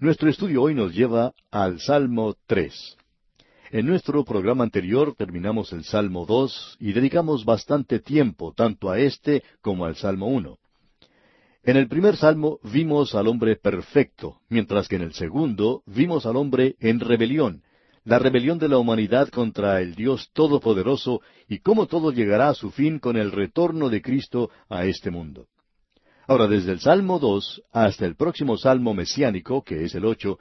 Nuestro estudio hoy nos lleva al Salmo tres. En nuestro programa anterior terminamos el Salmo dos y dedicamos bastante tiempo tanto a este como al Salmo uno. En el primer salmo vimos al hombre perfecto, mientras que en el segundo vimos al hombre en rebelión, la rebelión de la humanidad contra el Dios Todopoderoso y cómo todo llegará a su fin con el retorno de Cristo a este mundo. Ahora, desde el Salmo dos hasta el próximo Salmo mesiánico, que es el ocho,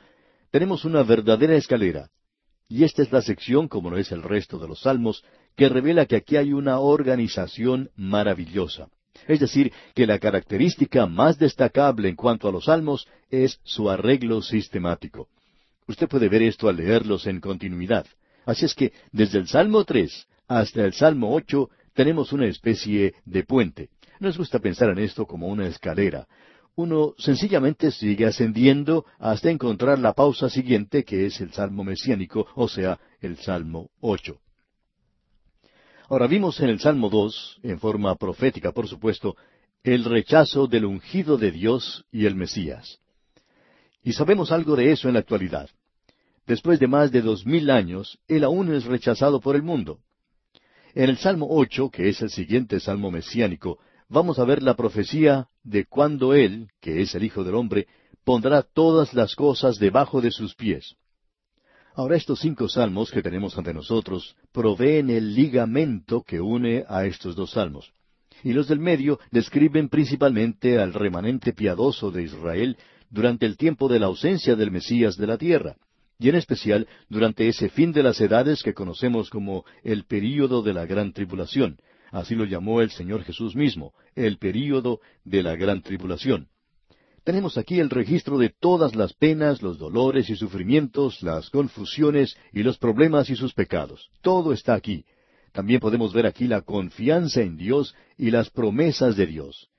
tenemos una verdadera escalera. Y esta es la sección, como no es el resto de los salmos, que revela que aquí hay una organización maravillosa. Es decir, que la característica más destacable en cuanto a los salmos es su arreglo sistemático. Usted puede ver esto al leerlos en continuidad. Así es que desde el Salmo tres hasta el Salmo ocho tenemos una especie de puente. Nos gusta pensar en esto como una escalera. Uno sencillamente sigue ascendiendo hasta encontrar la pausa siguiente que es el Salmo mesiánico, o sea, el Salmo ocho. Ahora vimos en el Salmo dos, en forma profética por supuesto, el rechazo del ungido de Dios y el Mesías. Y sabemos algo de eso en la actualidad. Después de más de dos mil años, Él aún es rechazado por el mundo. En el Salmo ocho, que es el siguiente Salmo mesiánico, vamos a ver la profecía de cuando Él, que es el Hijo del Hombre, pondrá todas las cosas debajo de sus pies. Ahora estos cinco salmos que tenemos ante nosotros proveen el ligamento que une a estos dos salmos. Y los del medio describen principalmente al remanente piadoso de Israel durante el tiempo de la ausencia del Mesías de la tierra, y en especial durante ese fin de las edades que conocemos como el período de la gran tribulación. Así lo llamó el Señor Jesús mismo, el período de la gran tribulación. Tenemos aquí el registro de todas las penas, los dolores y sufrimientos, las confusiones y los problemas y sus pecados. Todo está aquí. También podemos ver aquí la confianza en Dios y las promesas de Dios.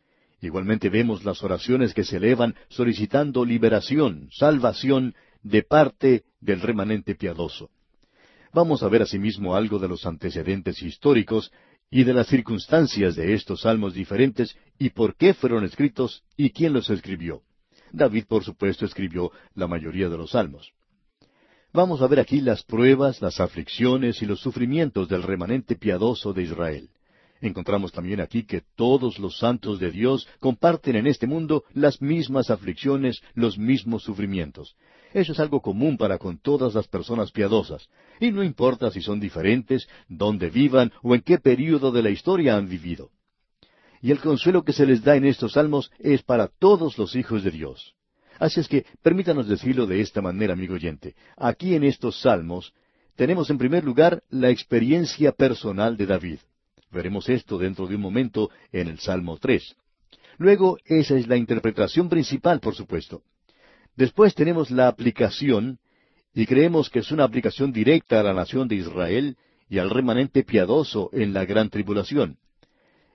Igualmente vemos las oraciones que se elevan solicitando liberación, salvación de parte del remanente piadoso. Vamos a ver asimismo algo de los antecedentes históricos y de las circunstancias de estos salmos diferentes y por qué fueron escritos y quién los escribió. David, por supuesto, escribió la mayoría de los salmos. Vamos a ver aquí las pruebas, las aflicciones y los sufrimientos del remanente piadoso de Israel. Encontramos también aquí que todos los santos de Dios comparten en este mundo las mismas aflicciones, los mismos sufrimientos. Eso es algo común para con todas las personas piadosas, y no importa si son diferentes, dónde vivan o en qué período de la historia han vivido. Y el consuelo que se les da en estos salmos es para todos los hijos de Dios. Así es que permítanos decirlo de esta manera, amigo oyente. Aquí en estos salmos tenemos en primer lugar la experiencia personal de David. Veremos esto dentro de un momento en el Salmo tres. Luego, esa es la interpretación principal, por supuesto. Después tenemos la aplicación, y creemos que es una aplicación directa a la nación de Israel y al remanente piadoso en la gran tribulación.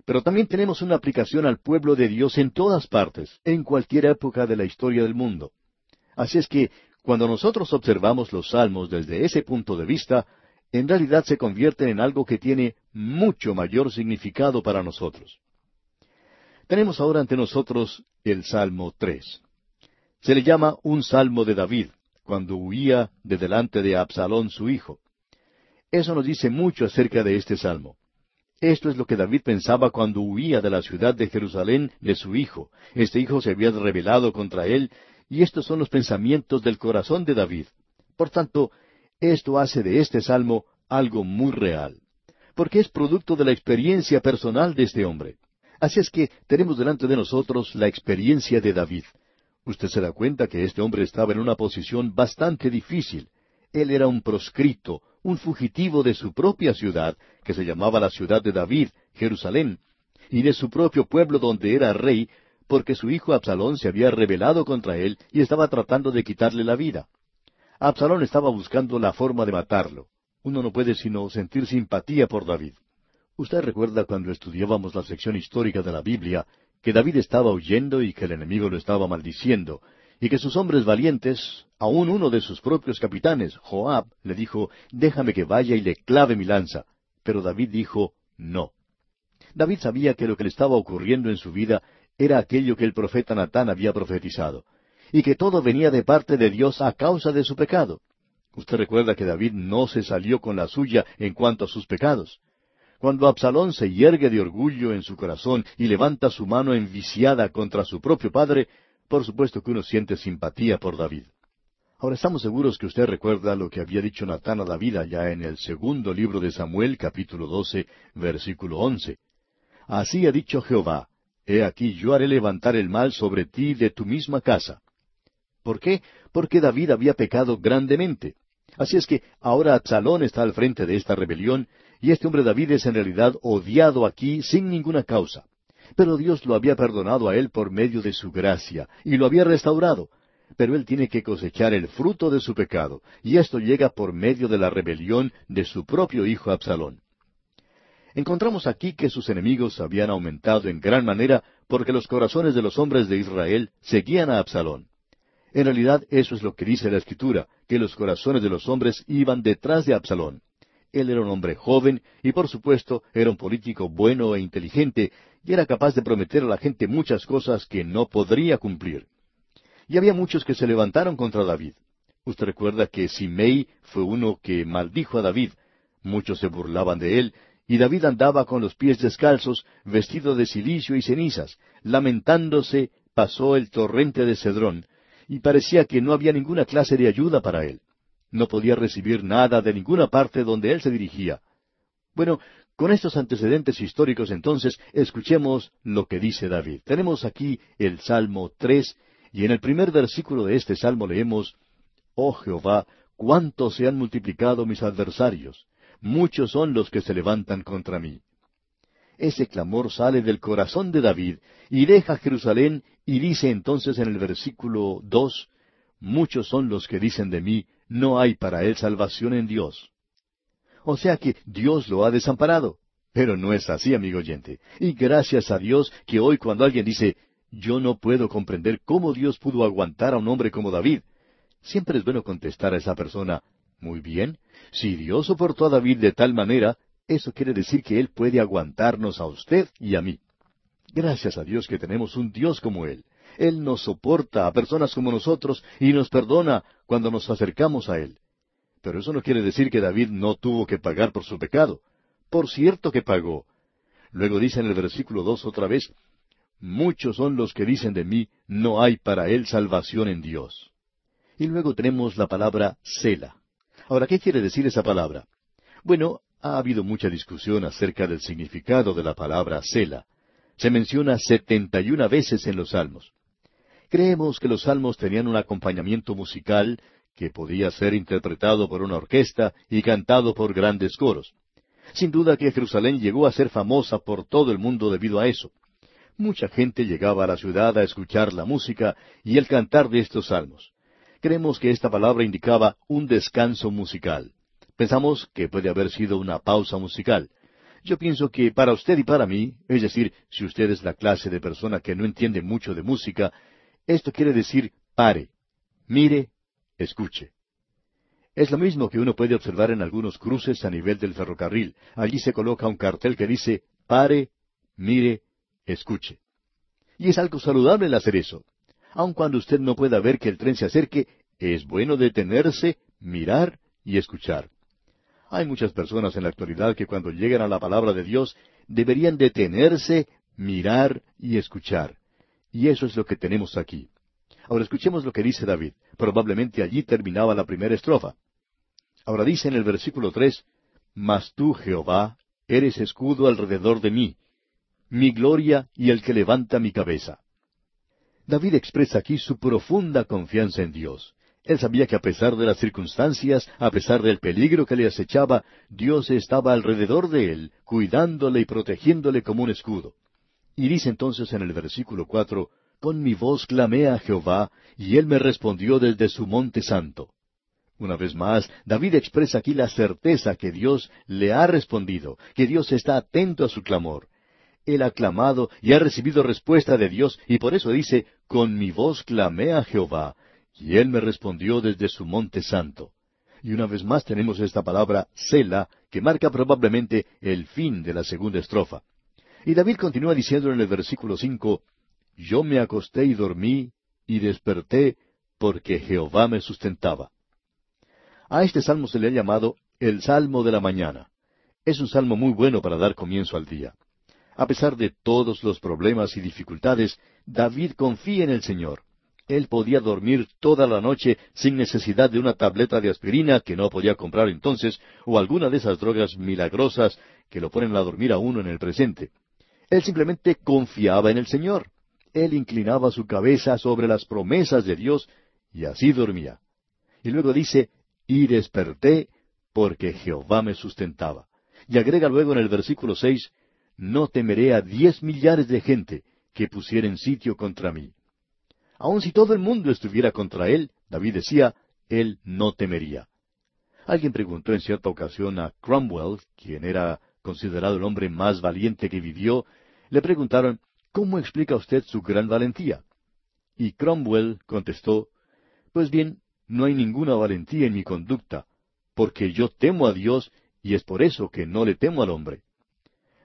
Pero también tenemos una aplicación al pueblo de Dios en todas partes, en cualquier época de la historia del mundo. Así es que, cuando nosotros observamos los salmos desde ese punto de vista, en realidad se convierten en algo que tiene mucho mayor significado para nosotros. Tenemos ahora ante nosotros el Salmo tres. Se le llama un salmo de David, cuando huía de delante de Absalón su hijo. Eso nos dice mucho acerca de este salmo. Esto es lo que David pensaba cuando huía de la ciudad de Jerusalén de su hijo. Este hijo se había rebelado contra él, y estos son los pensamientos del corazón de David. Por tanto, esto hace de este salmo algo muy real, porque es producto de la experiencia personal de este hombre. Así es que tenemos delante de nosotros la experiencia de David. Usted se da cuenta que este hombre estaba en una posición bastante difícil. Él era un proscrito, un fugitivo de su propia ciudad, que se llamaba la ciudad de David, Jerusalén, y de su propio pueblo donde era rey, porque su hijo Absalón se había rebelado contra él y estaba tratando de quitarle la vida. Absalón estaba buscando la forma de matarlo. Uno no puede sino sentir simpatía por David. Usted recuerda cuando estudiábamos la sección histórica de la Biblia que David estaba huyendo y que el enemigo lo estaba maldiciendo, y que sus hombres valientes, aun uno de sus propios capitanes, Joab, le dijo, déjame que vaya y le clave mi lanza. Pero David dijo, no. David sabía que lo que le estaba ocurriendo en su vida era aquello que el profeta Natán había profetizado. y que todo venía de parte de Dios a causa de su pecado. Usted recuerda que David no se salió con la suya en cuanto a sus pecados. Cuando Absalón se yergue de orgullo en su corazón y levanta su mano enviciada contra su propio padre, por supuesto que uno siente simpatía por David. Ahora estamos seguros que usted recuerda lo que había dicho Natán a David allá en el segundo libro de Samuel, capítulo 12, versículo 11. Así ha dicho Jehová, He aquí yo haré levantar el mal sobre ti de tu misma casa. ¿Por qué? Porque David había pecado grandemente. Así es que ahora Absalón está al frente de esta rebelión, y este hombre David es en realidad odiado aquí sin ninguna causa. Pero Dios lo había perdonado a él por medio de su gracia, y lo había restaurado. Pero él tiene que cosechar el fruto de su pecado, y esto llega por medio de la rebelión de su propio hijo Absalón. Encontramos aquí que sus enemigos habían aumentado en gran manera porque los corazones de los hombres de Israel seguían a Absalón. En realidad eso es lo que dice la Escritura, que los corazones de los hombres iban detrás de Absalón. Él era un hombre joven y por supuesto era un político bueno e inteligente y era capaz de prometer a la gente muchas cosas que no podría cumplir. Y había muchos que se levantaron contra David. Usted recuerda que Simei fue uno que maldijo a David. Muchos se burlaban de él y David andaba con los pies descalzos, vestido de silicio y cenizas. Lamentándose, pasó el torrente de Cedrón, y parecía que no había ninguna clase de ayuda para él. No podía recibir nada de ninguna parte donde él se dirigía. Bueno, con estos antecedentes históricos entonces, escuchemos lo que dice David. Tenemos aquí el Salmo tres, y en el primer versículo de este salmo leemos, Oh Jehová, cuánto se han multiplicado mis adversarios muchos son los que se levantan contra mí. Ese clamor sale del corazón de David y deja Jerusalén y dice entonces en el versículo dos, muchos son los que dicen de mí, no hay para él salvación en Dios. O sea que Dios lo ha desamparado. Pero no es así, amigo oyente. Y gracias a Dios que hoy cuando alguien dice, yo no puedo comprender cómo Dios pudo aguantar a un hombre como David, siempre es bueno contestar a esa persona, muy bien, si Dios soportó a David de tal manera, eso quiere decir que Él puede aguantarnos a usted y a mí. Gracias a Dios que tenemos un Dios como Él. Él nos soporta a personas como nosotros y nos perdona cuando nos acercamos a Él. Pero eso no quiere decir que David no tuvo que pagar por su pecado. Por cierto que pagó. Luego dice en el versículo dos otra vez, Muchos son los que dicen de mí, no hay para él salvación en Dios. Y luego tenemos la palabra Sela. Ahora, ¿qué quiere decir esa palabra? Bueno, ha habido mucha discusión acerca del significado de la palabra Sela. Se menciona setenta y una veces en los salmos. Creemos que los salmos tenían un acompañamiento musical que podía ser interpretado por una orquesta y cantado por grandes coros. Sin duda que Jerusalén llegó a ser famosa por todo el mundo debido a eso. Mucha gente llegaba a la ciudad a escuchar la música y el cantar de estos salmos. Creemos que esta palabra indicaba un descanso musical. Pensamos que puede haber sido una pausa musical. Yo pienso que para usted y para mí, es decir, si usted es la clase de persona que no entiende mucho de música, esto quiere decir pare, mire, escuche. Es lo mismo que uno puede observar en algunos cruces a nivel del ferrocarril. Allí se coloca un cartel que dice pare, mire, escuche. Y es algo saludable el hacer eso aun cuando usted no pueda ver que el tren se acerque, es bueno detenerse, mirar y escuchar. Hay muchas personas en la actualidad que cuando llegan a la palabra de Dios deberían detenerse, mirar y escuchar. Y eso es lo que tenemos aquí. Ahora escuchemos lo que dice David. Probablemente allí terminaba la primera estrofa. Ahora dice en el versículo tres, Mas tú, Jehová, eres escudo alrededor de mí, mi gloria y el que levanta mi cabeza. David expresa aquí su profunda confianza en Dios. Él sabía que a pesar de las circunstancias, a pesar del peligro que le acechaba, Dios estaba alrededor de él, cuidándole y protegiéndole como un escudo. Y dice entonces en el versículo cuatro, Con mi voz clamé a Jehová, y él me respondió desde su monte santo. Una vez más, David expresa aquí la certeza que Dios le ha respondido, que Dios está atento a su clamor. Él ha clamado y ha recibido respuesta de Dios, y por eso dice, Con mi voz clamé a Jehová, y él me respondió desde su monte santo. Y una vez más tenemos esta palabra Sela, que marca probablemente el fin de la segunda estrofa. Y David continúa diciendo en el versículo cinco, Yo me acosté y dormí, y desperté porque Jehová me sustentaba. A este salmo se le ha llamado el Salmo de la Mañana. Es un salmo muy bueno para dar comienzo al día. A pesar de todos los problemas y dificultades, David confía en el Señor. Él podía dormir toda la noche sin necesidad de una tableta de aspirina que no podía comprar entonces, o alguna de esas drogas milagrosas que lo ponen a dormir a uno en el presente. Él simplemente confiaba en el Señor. Él inclinaba su cabeza sobre las promesas de Dios y así dormía. Y luego dice, y desperté porque Jehová me sustentaba. Y agrega luego en el versículo seis, no temeré a diez millares de gente que pusieren sitio contra mí. Aun si todo el mundo estuviera contra él, David decía, él no temería. Alguien preguntó en cierta ocasión a Cromwell, quien era considerado el hombre más valiente que vivió, le preguntaron, ¿cómo explica usted su gran valentía? Y Cromwell contestó, Pues bien, no hay ninguna valentía en mi conducta, porque yo temo a Dios y es por eso que no le temo al hombre.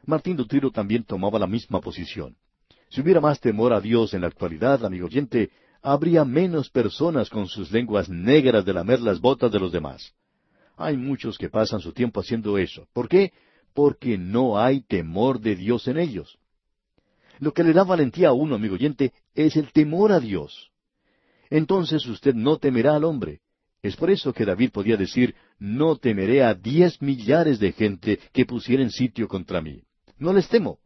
Martín Lutero también tomaba la misma posición. Si hubiera más temor a Dios en la actualidad, amigo oyente, habría menos personas con sus lenguas negras de lamer las botas de los demás. Hay muchos que pasan su tiempo haciendo eso. ¿Por qué? Porque no hay temor de Dios en ellos. Lo que le da valentía a uno, amigo oyente, es el temor a Dios. Entonces usted no temerá al hombre. Es por eso que David podía decir, no temeré a diez millares de gente que pusieren sitio contra mí. No les temo.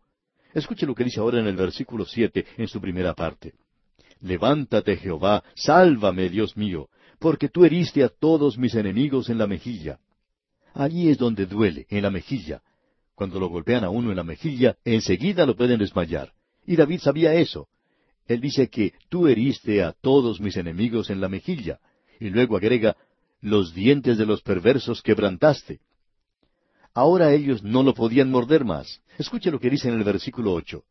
Escuche lo que dice ahora en el versículo siete, en su primera parte. Levántate, Jehová, sálvame, Dios mío, porque tú heriste a todos mis enemigos en la mejilla. Allí es donde duele, en la mejilla. Cuando lo golpean a uno en la mejilla, enseguida lo pueden desmayar. Y David sabía eso. Él dice que tú heriste a todos mis enemigos en la mejilla. Y luego agrega, los dientes de los perversos quebrantaste. Ahora ellos no lo podían morder más. Escuche lo que dice en el versículo ocho.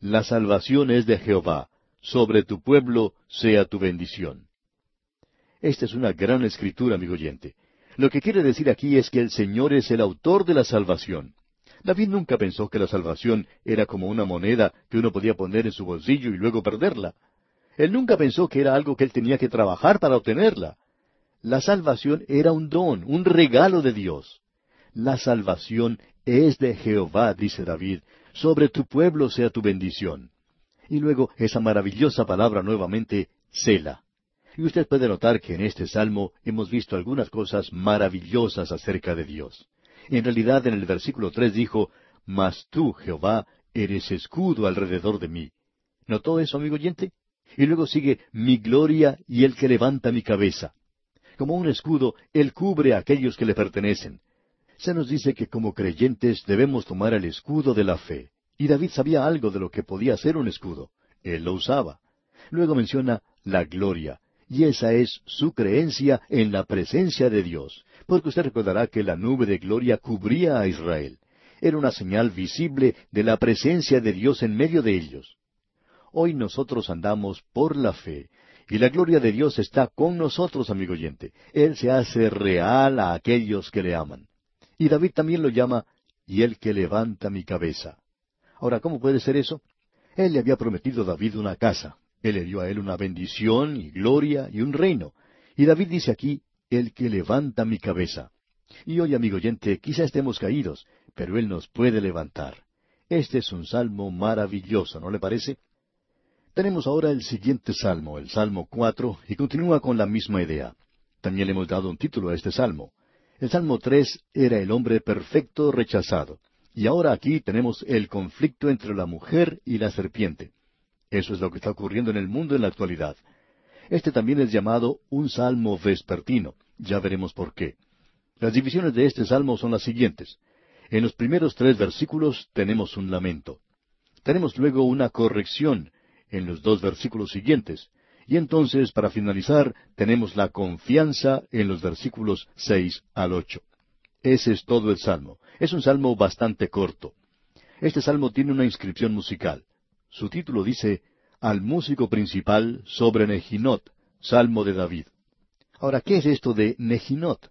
La salvación es de Jehová, sobre tu pueblo sea tu bendición. Esta es una gran escritura, amigo oyente. Lo que quiere decir aquí es que el Señor es el autor de la salvación. David nunca pensó que la salvación era como una moneda que uno podía poner en su bolsillo y luego perderla. Él nunca pensó que era algo que él tenía que trabajar para obtenerla. La salvación era un don, un regalo de Dios. La salvación es de Jehová, dice David, sobre tu pueblo sea tu bendición. Y luego esa maravillosa palabra nuevamente, Sela. Y usted puede notar que en este salmo hemos visto algunas cosas maravillosas acerca de Dios. En realidad en el versículo tres dijo, Mas tú, Jehová, eres escudo alrededor de mí. ¿Notó eso, amigo oyente? Y luego sigue, mi gloria y el que levanta mi cabeza. Como un escudo, Él cubre a aquellos que le pertenecen se nos dice que como creyentes debemos tomar el escudo de la fe. Y David sabía algo de lo que podía ser un escudo. Él lo usaba. Luego menciona la gloria, y esa es su creencia en la presencia de Dios, porque usted recordará que la nube de gloria cubría a Israel. Era una señal visible de la presencia de Dios en medio de ellos. Hoy nosotros andamos por la fe, y la gloria de Dios está con nosotros, amigo oyente. Él se hace real a aquellos que le aman. Y David también lo llama, y el que levanta mi cabeza. Ahora, ¿cómo puede ser eso? Él le había prometido a David una casa. Él le dio a él una bendición y gloria y un reino. Y David dice aquí, el que levanta mi cabeza. Y hoy, amigo oyente, quizá estemos caídos, pero Él nos puede levantar. Este es un salmo maravilloso, ¿no le parece? Tenemos ahora el siguiente salmo, el Salmo cuatro, y continúa con la misma idea. También le hemos dado un título a este salmo. El Salmo tres era el hombre perfecto rechazado. Y ahora aquí tenemos el conflicto entre la mujer y la serpiente. Eso es lo que está ocurriendo en el mundo en la actualidad. Este también es llamado un salmo vespertino. Ya veremos por qué. Las divisiones de este salmo son las siguientes. En los primeros tres versículos tenemos un lamento. Tenemos luego una corrección en los dos versículos siguientes. Y entonces, para finalizar, tenemos la confianza en los versículos seis al ocho. Ese es todo el salmo. Es un salmo bastante corto. Este salmo tiene una inscripción musical. Su título dice, Al músico principal sobre Nejinot, salmo de David. Ahora, ¿qué es esto de Nejinot?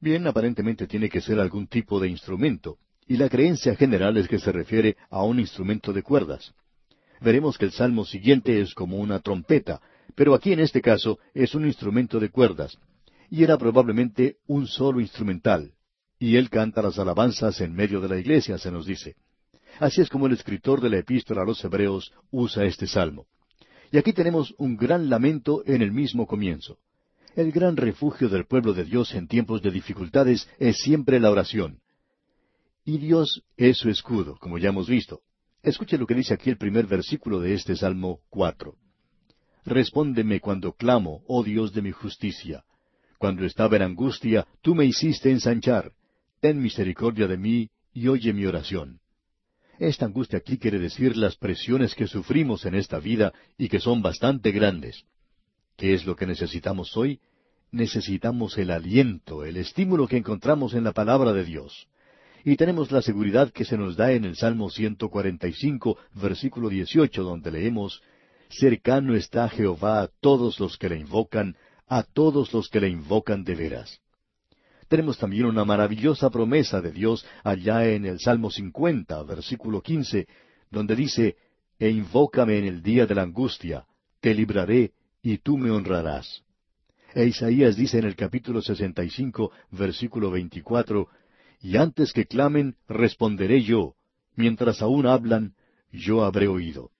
Bien, aparentemente tiene que ser algún tipo de instrumento, y la creencia general es que se refiere a un instrumento de cuerdas. Veremos que el salmo siguiente es como una trompeta, pero aquí en este caso es un instrumento de cuerdas, y era probablemente un solo instrumental, y él canta las alabanzas en medio de la iglesia, se nos dice. Así es como el escritor de la epístola a los Hebreos usa este salmo. Y aquí tenemos un gran lamento en el mismo comienzo. El gran refugio del pueblo de Dios en tiempos de dificultades es siempre la oración. Y Dios es su escudo, como ya hemos visto. Escuche lo que dice aquí el primer versículo de este Salmo cuatro. Respóndeme cuando clamo, oh Dios de mi justicia. Cuando estaba en angustia, tú me hiciste ensanchar. Ten misericordia de mí y oye mi oración. Esta angustia aquí quiere decir las presiones que sufrimos en esta vida y que son bastante grandes. ¿Qué es lo que necesitamos hoy? Necesitamos el aliento, el estímulo que encontramos en la palabra de Dios. Y tenemos la seguridad que se nos da en el Salmo 145, versículo 18, donde leemos, Cercano está Jehová a todos los que le invocan, a todos los que le invocan de veras. Tenemos también una maravillosa promesa de Dios allá en el Salmo 50, versículo 15, donde dice, E invócame en el día de la angustia, te libraré, y tú me honrarás. E Isaías dice en el capítulo 65, versículo 24, Y antes que clamen, responderé yo, mientras aún hablan, yo habré oído.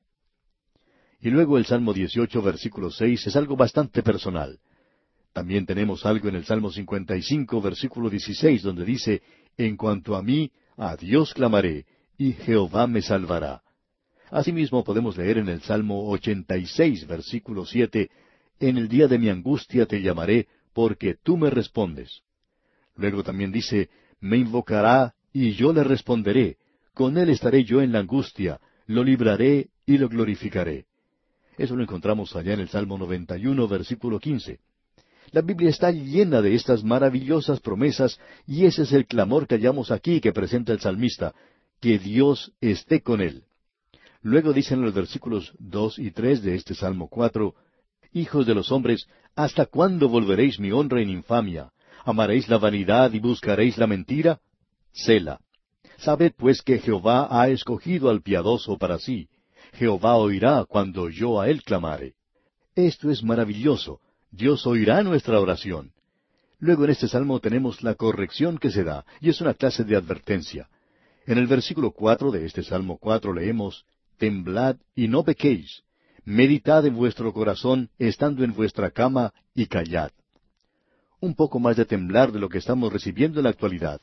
Y luego el Salmo 18, versículo 6, es algo bastante personal. También tenemos algo en el Salmo 55, versículo 16, donde dice, En cuanto a mí, a Dios clamaré, y Jehová me salvará. Asimismo podemos leer en el Salmo 86, versículo 7, En el día de mi angustia te llamaré, porque tú me respondes. Luego también dice, Me invocará, y yo le responderé, con él estaré yo en la angustia, lo libraré y lo glorificaré. Eso lo encontramos allá en el Salmo 91, versículo 15. La Biblia está llena de estas maravillosas promesas y ese es el clamor que hallamos aquí que presenta el salmista, que Dios esté con él. Luego dicen los versículos dos y tres de este Salmo cuatro, Hijos de los hombres, ¿hasta cuándo volveréis mi honra en infamia? ¿Amaréis la vanidad y buscaréis la mentira? Sela. Sabed pues que Jehová ha escogido al piadoso para sí. Jehová oirá cuando yo a él clamare. Esto es maravilloso, Dios oirá nuestra oración. Luego en este salmo tenemos la corrección que se da, y es una clase de advertencia. En el versículo cuatro de este salmo cuatro leemos, Temblad y no pequéis, meditad en vuestro corazón estando en vuestra cama y callad. Un poco más de temblar de lo que estamos recibiendo en la actualidad.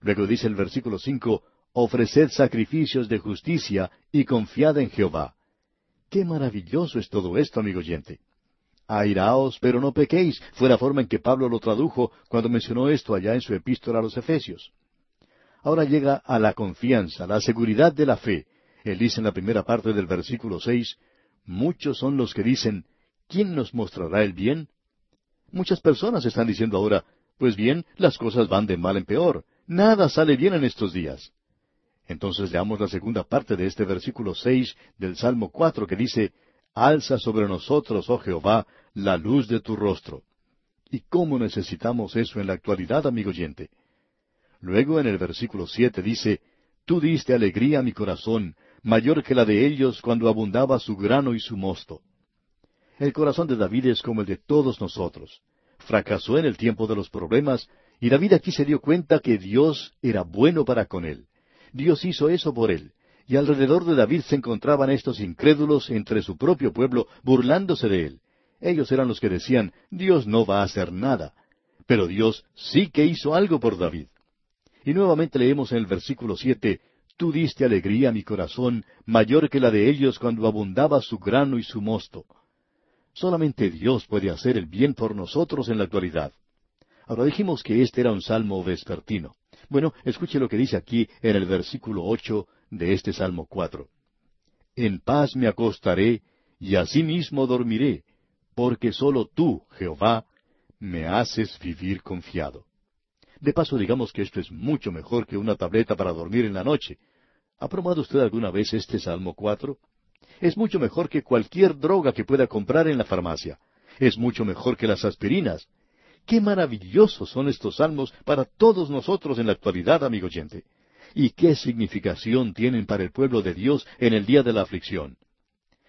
Luego dice el versículo cinco, Ofreced sacrificios de justicia y confiad en Jehová. Qué maravilloso es todo esto, amigo oyente. Airaos, pero no pequéis, fue la forma en que Pablo lo tradujo cuando mencionó esto allá en su epístola a los Efesios. Ahora llega a la confianza, la seguridad de la fe. Él dice en la primera parte del versículo seis, Muchos son los que dicen, ¿quién nos mostrará el bien? Muchas personas están diciendo ahora, pues bien, las cosas van de mal en peor, nada sale bien en estos días. Entonces leamos la segunda parte de este versículo seis del Salmo cuatro que dice, Alza sobre nosotros, oh Jehová, la luz de tu rostro. ¿Y cómo necesitamos eso en la actualidad, amigo oyente? Luego en el versículo siete dice, Tú diste alegría a mi corazón, mayor que la de ellos cuando abundaba su grano y su mosto. El corazón de David es como el de todos nosotros. Fracasó en el tiempo de los problemas, y David aquí se dio cuenta que Dios era bueno para con él. Dios hizo eso por él, y alrededor de David se encontraban estos incrédulos entre su propio pueblo, burlándose de él. Ellos eran los que decían, Dios no va a hacer nada. Pero Dios sí que hizo algo por David. Y nuevamente leemos en el versículo siete, Tú diste alegría a mi corazón, mayor que la de ellos cuando abundaba su grano y su mosto. Solamente Dios puede hacer el bien por nosotros en la actualidad. Ahora dijimos que este era un salmo vespertino. Bueno, escuche lo que dice aquí en el versículo ocho de este Salmo cuatro. En paz me acostaré y asimismo dormiré, porque sólo tú, Jehová, me haces vivir confiado. De paso, digamos que esto es mucho mejor que una tableta para dormir en la noche. ¿Ha probado usted alguna vez este Salmo cuatro? Es mucho mejor que cualquier droga que pueda comprar en la farmacia. Es mucho mejor que las aspirinas. Qué maravillosos son estos salmos para todos nosotros en la actualidad, amigo oyente. Y qué significación tienen para el pueblo de Dios en el día de la aflicción.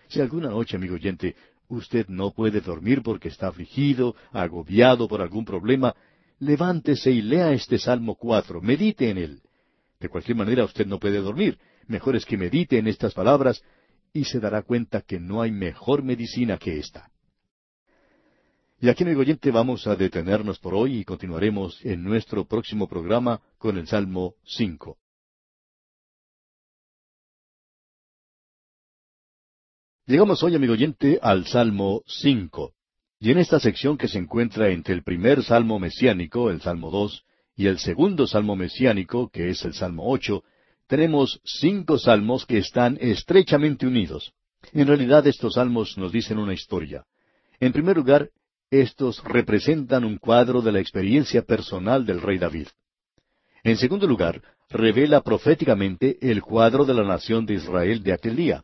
Si alguna noche, amigo oyente, usted no puede dormir porque está afligido, agobiado por algún problema, levántese y lea este Salmo cuatro, medite en él. De cualquier manera usted no puede dormir, mejor es que medite en estas palabras y se dará cuenta que no hay mejor medicina que esta. Y aquí, amigo oyente, vamos a detenernos por hoy y continuaremos en nuestro próximo programa con el Salmo cinco. Llegamos hoy, amigo oyente, al Salmo cinco. Y en esta sección que se encuentra entre el primer Salmo mesiánico, el Salmo dos, y el segundo Salmo mesiánico, que es el Salmo ocho, tenemos cinco salmos que están estrechamente unidos. En realidad estos salmos nos dicen una historia. En primer lugar, estos representan un cuadro de la experiencia personal del rey David. En segundo lugar, revela proféticamente el cuadro de la nación de Israel de aquel día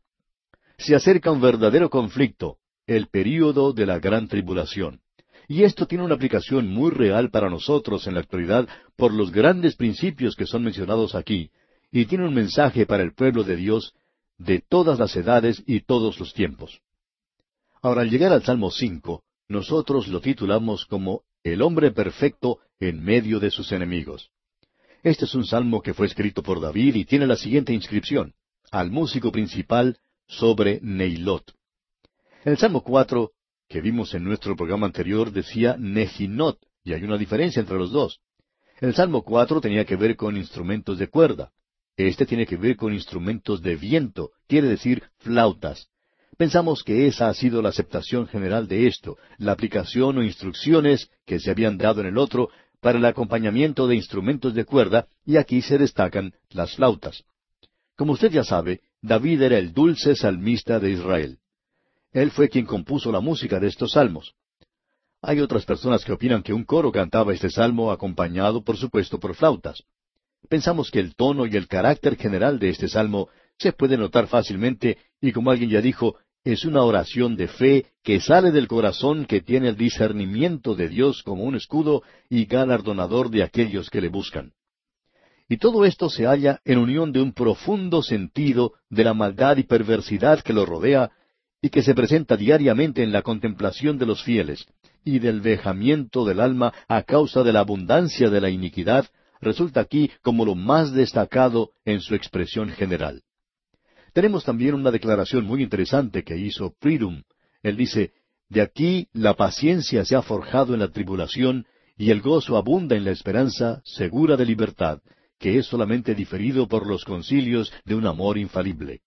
se acerca un verdadero conflicto, el período de la gran tribulación. Y esto tiene una aplicación muy real para nosotros en la actualidad por los grandes principios que son mencionados aquí, y tiene un mensaje para el pueblo de Dios de todas las edades y todos los tiempos. Ahora, al llegar al Salmo 5, nosotros lo titulamos como El hombre perfecto en medio de sus enemigos. Este es un salmo que fue escrito por David y tiene la siguiente inscripción. Al músico principal, sobre Neilot. El Salmo 4, que vimos en nuestro programa anterior, decía Nejinot, y hay una diferencia entre los dos. El Salmo 4 tenía que ver con instrumentos de cuerda. Este tiene que ver con instrumentos de viento, quiere decir flautas. Pensamos que esa ha sido la aceptación general de esto, la aplicación o instrucciones que se habían dado en el otro para el acompañamiento de instrumentos de cuerda, y aquí se destacan las flautas. Como usted ya sabe, David era el dulce salmista de Israel. Él fue quien compuso la música de estos salmos. Hay otras personas que opinan que un coro cantaba este salmo acompañado, por supuesto, por flautas. Pensamos que el tono y el carácter general de este salmo se puede notar fácilmente y como alguien ya dijo, es una oración de fe que sale del corazón que tiene el discernimiento de Dios como un escudo y galardonador de aquellos que le buscan. Y todo esto se halla en unión de un profundo sentido de la maldad y perversidad que lo rodea y que se presenta diariamente en la contemplación de los fieles, y del vejamiento del alma a causa de la abundancia de la iniquidad, resulta aquí como lo más destacado en su expresión general. Tenemos también una declaración muy interesante que hizo Pridum. Él dice, De aquí la paciencia se ha forjado en la tribulación, y el gozo abunda en la esperanza segura de libertad, que es solamente diferido por los concilios de un amor infalible.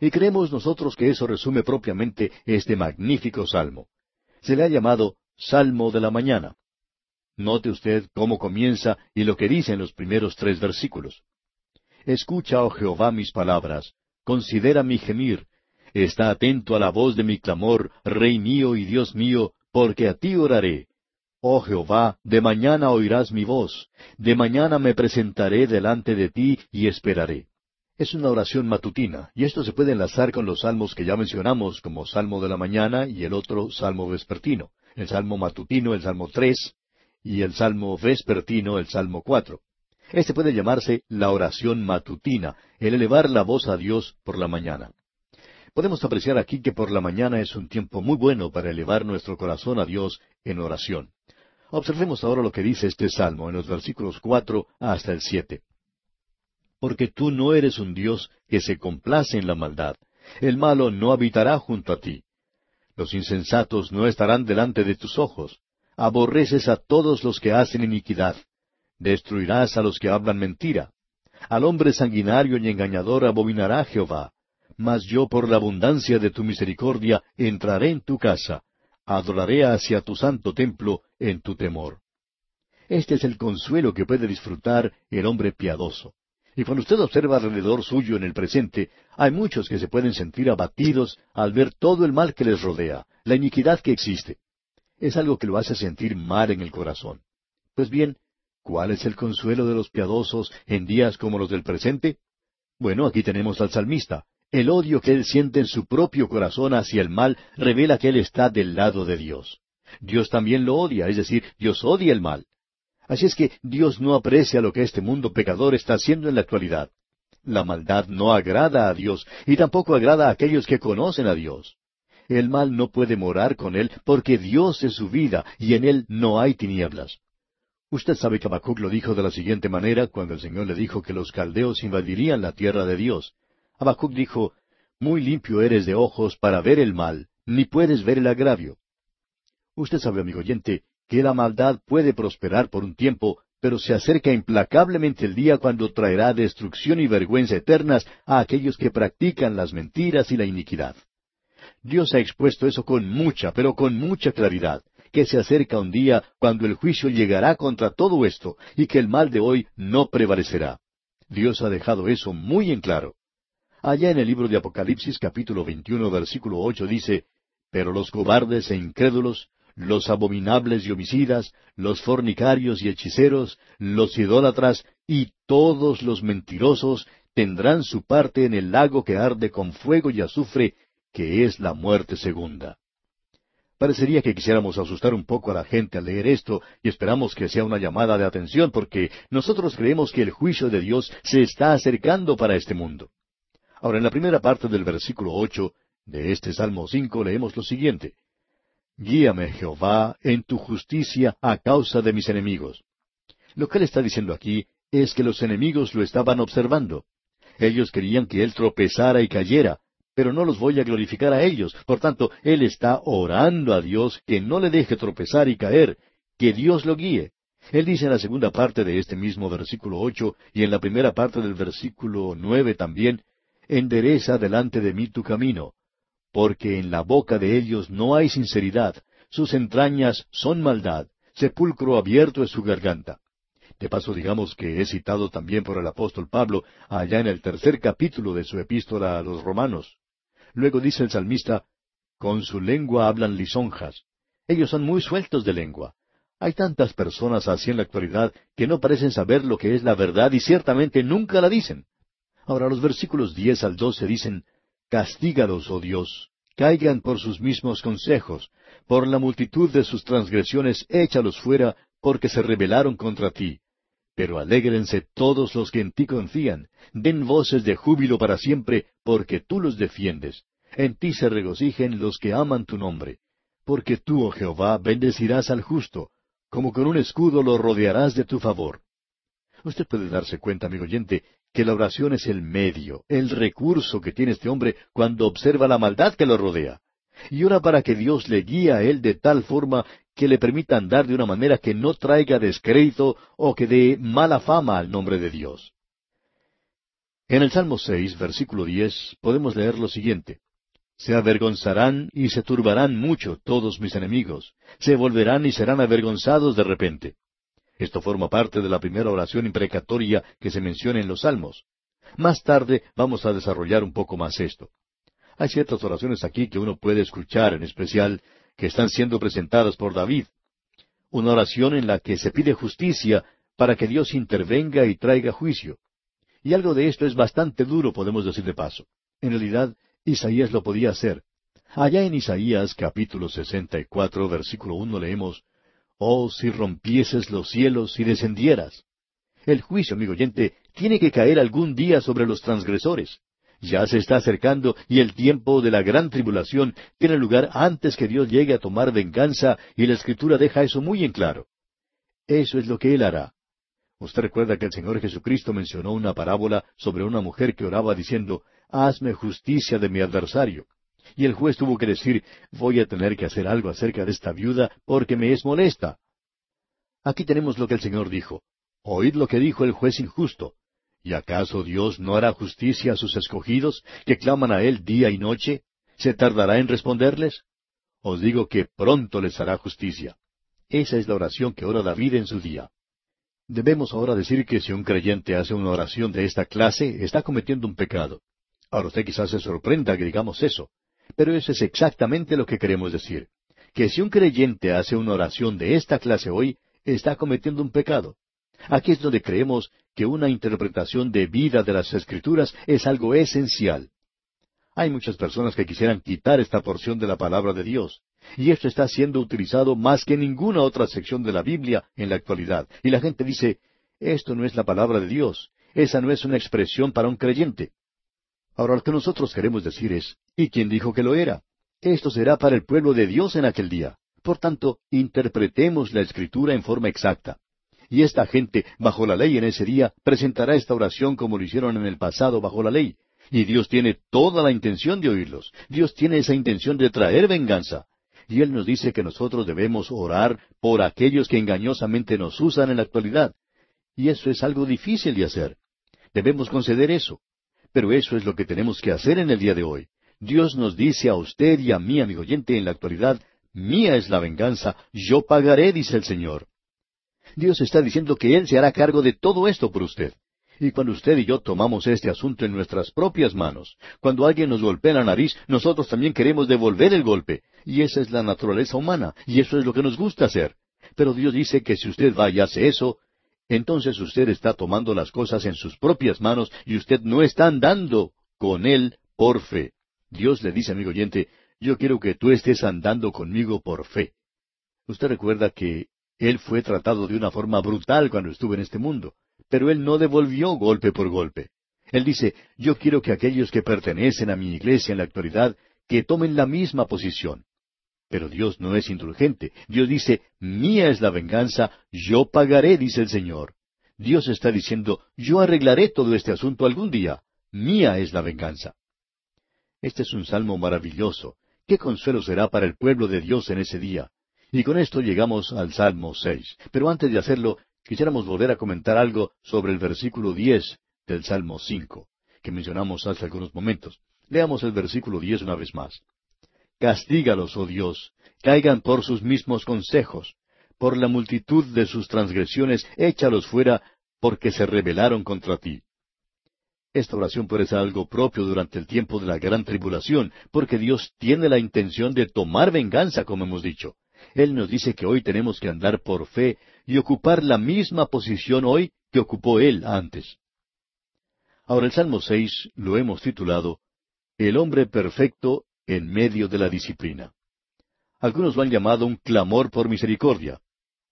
Y creemos nosotros que eso resume propiamente este magnífico salmo. Se le ha llamado Salmo de la Mañana. Note usted cómo comienza y lo que dice en los primeros tres versículos. Escucha, oh Jehová, mis palabras, considera mi gemir, está atento a la voz de mi clamor, Rey mío y Dios mío, porque a ti oraré. Oh Jehová, de mañana oirás mi voz, de mañana me presentaré delante de ti y esperaré. Es una oración matutina, y esto se puede enlazar con los salmos que ya mencionamos, como Salmo de la mañana y el otro Salmo vespertino, el Salmo matutino, el Salmo tres, y el Salmo vespertino, el Salmo cuatro. Este puede llamarse la oración matutina, el elevar la voz a Dios por la mañana. Podemos apreciar aquí que por la mañana es un tiempo muy bueno para elevar nuestro corazón a Dios en oración. Observemos ahora lo que dice este salmo en los versículos cuatro hasta el siete. Porque tú no eres un Dios que se complace en la maldad. El malo no habitará junto a ti. Los insensatos no estarán delante de tus ojos. Aborreces a todos los que hacen iniquidad. Destruirás a los que hablan mentira. Al hombre sanguinario y engañador abominará Jehová. Mas yo por la abundancia de tu misericordia entraré en tu casa adoraré hacia tu santo templo en tu temor. Este es el consuelo que puede disfrutar el hombre piadoso. Y cuando usted observa alrededor suyo en el presente, hay muchos que se pueden sentir abatidos al ver todo el mal que les rodea, la iniquidad que existe. Es algo que lo hace sentir mal en el corazón. Pues bien, ¿cuál es el consuelo de los piadosos en días como los del presente? Bueno, aquí tenemos al salmista. El odio que él siente en su propio corazón hacia el mal revela que él está del lado de Dios. Dios también lo odia, es decir, Dios odia el mal. Así es que Dios no aprecia lo que este mundo pecador está haciendo en la actualidad. La maldad no agrada a Dios y tampoco agrada a aquellos que conocen a Dios. El mal no puede morar con él porque Dios es su vida y en él no hay tinieblas. Usted sabe que Habacuc lo dijo de la siguiente manera cuando el Señor le dijo que los caldeos invadirían la tierra de Dios. Habacuc dijo, Muy limpio eres de ojos para ver el mal, ni puedes ver el agravio. Usted sabe, amigo oyente, que la maldad puede prosperar por un tiempo, pero se acerca implacablemente el día cuando traerá destrucción y vergüenza eternas a aquellos que practican las mentiras y la iniquidad. Dios ha expuesto eso con mucha, pero con mucha claridad, que se acerca un día cuando el juicio llegará contra todo esto y que el mal de hoy no prevalecerá. Dios ha dejado eso muy en claro. Allá en el libro de Apocalipsis capítulo 21 versículo 8 dice, Pero los cobardes e incrédulos, los abominables y homicidas, los fornicarios y hechiceros, los idólatras y todos los mentirosos tendrán su parte en el lago que arde con fuego y azufre, que es la muerte segunda. Parecería que quisiéramos asustar un poco a la gente al leer esto y esperamos que sea una llamada de atención porque nosotros creemos que el juicio de Dios se está acercando para este mundo. Ahora, en la primera parte del versículo ocho de este Salmo cinco leemos lo siguiente Guíame, Jehová, en tu justicia a causa de mis enemigos. Lo que él está diciendo aquí es que los enemigos lo estaban observando. Ellos querían que él tropezara y cayera, pero no los voy a glorificar a ellos. Por tanto, él está orando a Dios que no le deje tropezar y caer, que Dios lo guíe. Él dice en la segunda parte de este mismo versículo ocho y en la primera parte del versículo nueve también, endereza delante de mí tu camino, porque en la boca de ellos no hay sinceridad, sus entrañas son maldad, sepulcro abierto es su garganta. De paso digamos que es citado también por el apóstol Pablo allá en el tercer capítulo de su epístola a los romanos. Luego dice el salmista, con su lengua hablan lisonjas. Ellos son muy sueltos de lengua. Hay tantas personas así en la actualidad que no parecen saber lo que es la verdad y ciertamente nunca la dicen. Ahora los versículos diez al doce dicen, Castígalos, oh Dios, caigan por sus mismos consejos, por la multitud de sus transgresiones échalos fuera, porque se rebelaron contra ti. Pero alégrense todos los que en ti confían, den voces de júbilo para siempre, porque tú los defiendes. En ti se regocijen los que aman tu nombre. Porque tú, oh Jehová, bendecirás al justo, como con un escudo lo rodearás de tu favor. Usted puede darse cuenta, amigo oyente, que la oración es el medio, el recurso que tiene este hombre cuando observa la maldad que lo rodea. Y ora para que Dios le guíe a él de tal forma que le permita andar de una manera que no traiga descrédito o que dé mala fama al nombre de Dios. En el Salmo seis, versículo diez, podemos leer lo siguiente. Se avergonzarán y se turbarán mucho todos mis enemigos, se volverán y serán avergonzados de repente. Esto forma parte de la primera oración imprecatoria que se menciona en los Salmos. Más tarde vamos a desarrollar un poco más esto. Hay ciertas oraciones aquí que uno puede escuchar, en especial, que están siendo presentadas por David. Una oración en la que se pide justicia para que Dios intervenga y traiga juicio. Y algo de esto es bastante duro, podemos decir de paso. En realidad, Isaías lo podía hacer. Allá en Isaías capítulo 64, versículo uno leemos, Oh, si rompieses los cielos y descendieras. El juicio, amigo oyente, tiene que caer algún día sobre los transgresores. Ya se está acercando y el tiempo de la gran tribulación tiene lugar antes que Dios llegue a tomar venganza y la Escritura deja eso muy en claro. Eso es lo que Él hará. Usted recuerda que el Señor Jesucristo mencionó una parábola sobre una mujer que oraba diciendo, Hazme justicia de mi adversario. Y el juez tuvo que decir, voy a tener que hacer algo acerca de esta viuda porque me es molesta. Aquí tenemos lo que el Señor dijo. Oíd lo que dijo el juez injusto. ¿Y acaso Dios no hará justicia a sus escogidos, que claman a Él día y noche? ¿Se tardará en responderles? Os digo que pronto les hará justicia. Esa es la oración que ora David en su día. Debemos ahora decir que si un creyente hace una oración de esta clase, está cometiendo un pecado. Ahora usted quizás se sorprenda que digamos eso. Pero eso es exactamente lo que queremos decir. Que si un creyente hace una oración de esta clase hoy, está cometiendo un pecado. Aquí es donde creemos que una interpretación de vida de las Escrituras es algo esencial. Hay muchas personas que quisieran quitar esta porción de la palabra de Dios, y esto está siendo utilizado más que ninguna otra sección de la Biblia en la actualidad. Y la gente dice, esto no es la palabra de Dios, esa no es una expresión para un creyente. Ahora lo que nosotros queremos decir es, ¿y quién dijo que lo era? Esto será para el pueblo de Dios en aquel día. Por tanto, interpretemos la escritura en forma exacta. Y esta gente, bajo la ley en ese día, presentará esta oración como lo hicieron en el pasado bajo la ley. Y Dios tiene toda la intención de oírlos. Dios tiene esa intención de traer venganza. Y Él nos dice que nosotros debemos orar por aquellos que engañosamente nos usan en la actualidad. Y eso es algo difícil de hacer. Debemos conceder eso. Pero eso es lo que tenemos que hacer en el día de hoy. Dios nos dice a usted y a mí, amigo oyente, en la actualidad, mía es la venganza, yo pagaré, dice el Señor. Dios está diciendo que Él se hará cargo de todo esto por usted. Y cuando usted y yo tomamos este asunto en nuestras propias manos, cuando alguien nos golpea la nariz, nosotros también queremos devolver el golpe. Y esa es la naturaleza humana, y eso es lo que nos gusta hacer. Pero Dios dice que si usted va y hace eso, entonces usted está tomando las cosas en sus propias manos y usted no está andando con Él por fe. Dios le dice, amigo oyente, yo quiero que tú estés andando conmigo por fe. Usted recuerda que él fue tratado de una forma brutal cuando estuvo en este mundo, pero Él no devolvió golpe por golpe. Él dice, yo quiero que aquellos que pertenecen a mi iglesia en la actualidad, que tomen la misma posición. Pero Dios no es indulgente. Dios dice, mía es la venganza, yo pagaré, dice el Señor. Dios está diciendo, yo arreglaré todo este asunto algún día. Mía es la venganza. Este es un salmo maravilloso. ¿Qué consuelo será para el pueblo de Dios en ese día? Y con esto llegamos al Salmo seis. Pero antes de hacerlo, quisiéramos volver a comentar algo sobre el versículo diez del Salmo cinco, que mencionamos hace algunos momentos. Leamos el versículo diez una vez más. Castígalos, oh Dios, caigan por sus mismos consejos. Por la multitud de sus transgresiones, échalos fuera, porque se rebelaron contra ti. Esta oración ser algo propio durante el tiempo de la gran tribulación, porque Dios tiene la intención de tomar venganza, como hemos dicho. Él nos dice que hoy tenemos que andar por fe y ocupar la misma posición hoy que ocupó Él antes. Ahora el Salmo seis lo hemos titulado El hombre perfecto en medio de la disciplina. Algunos lo han llamado un clamor por misericordia.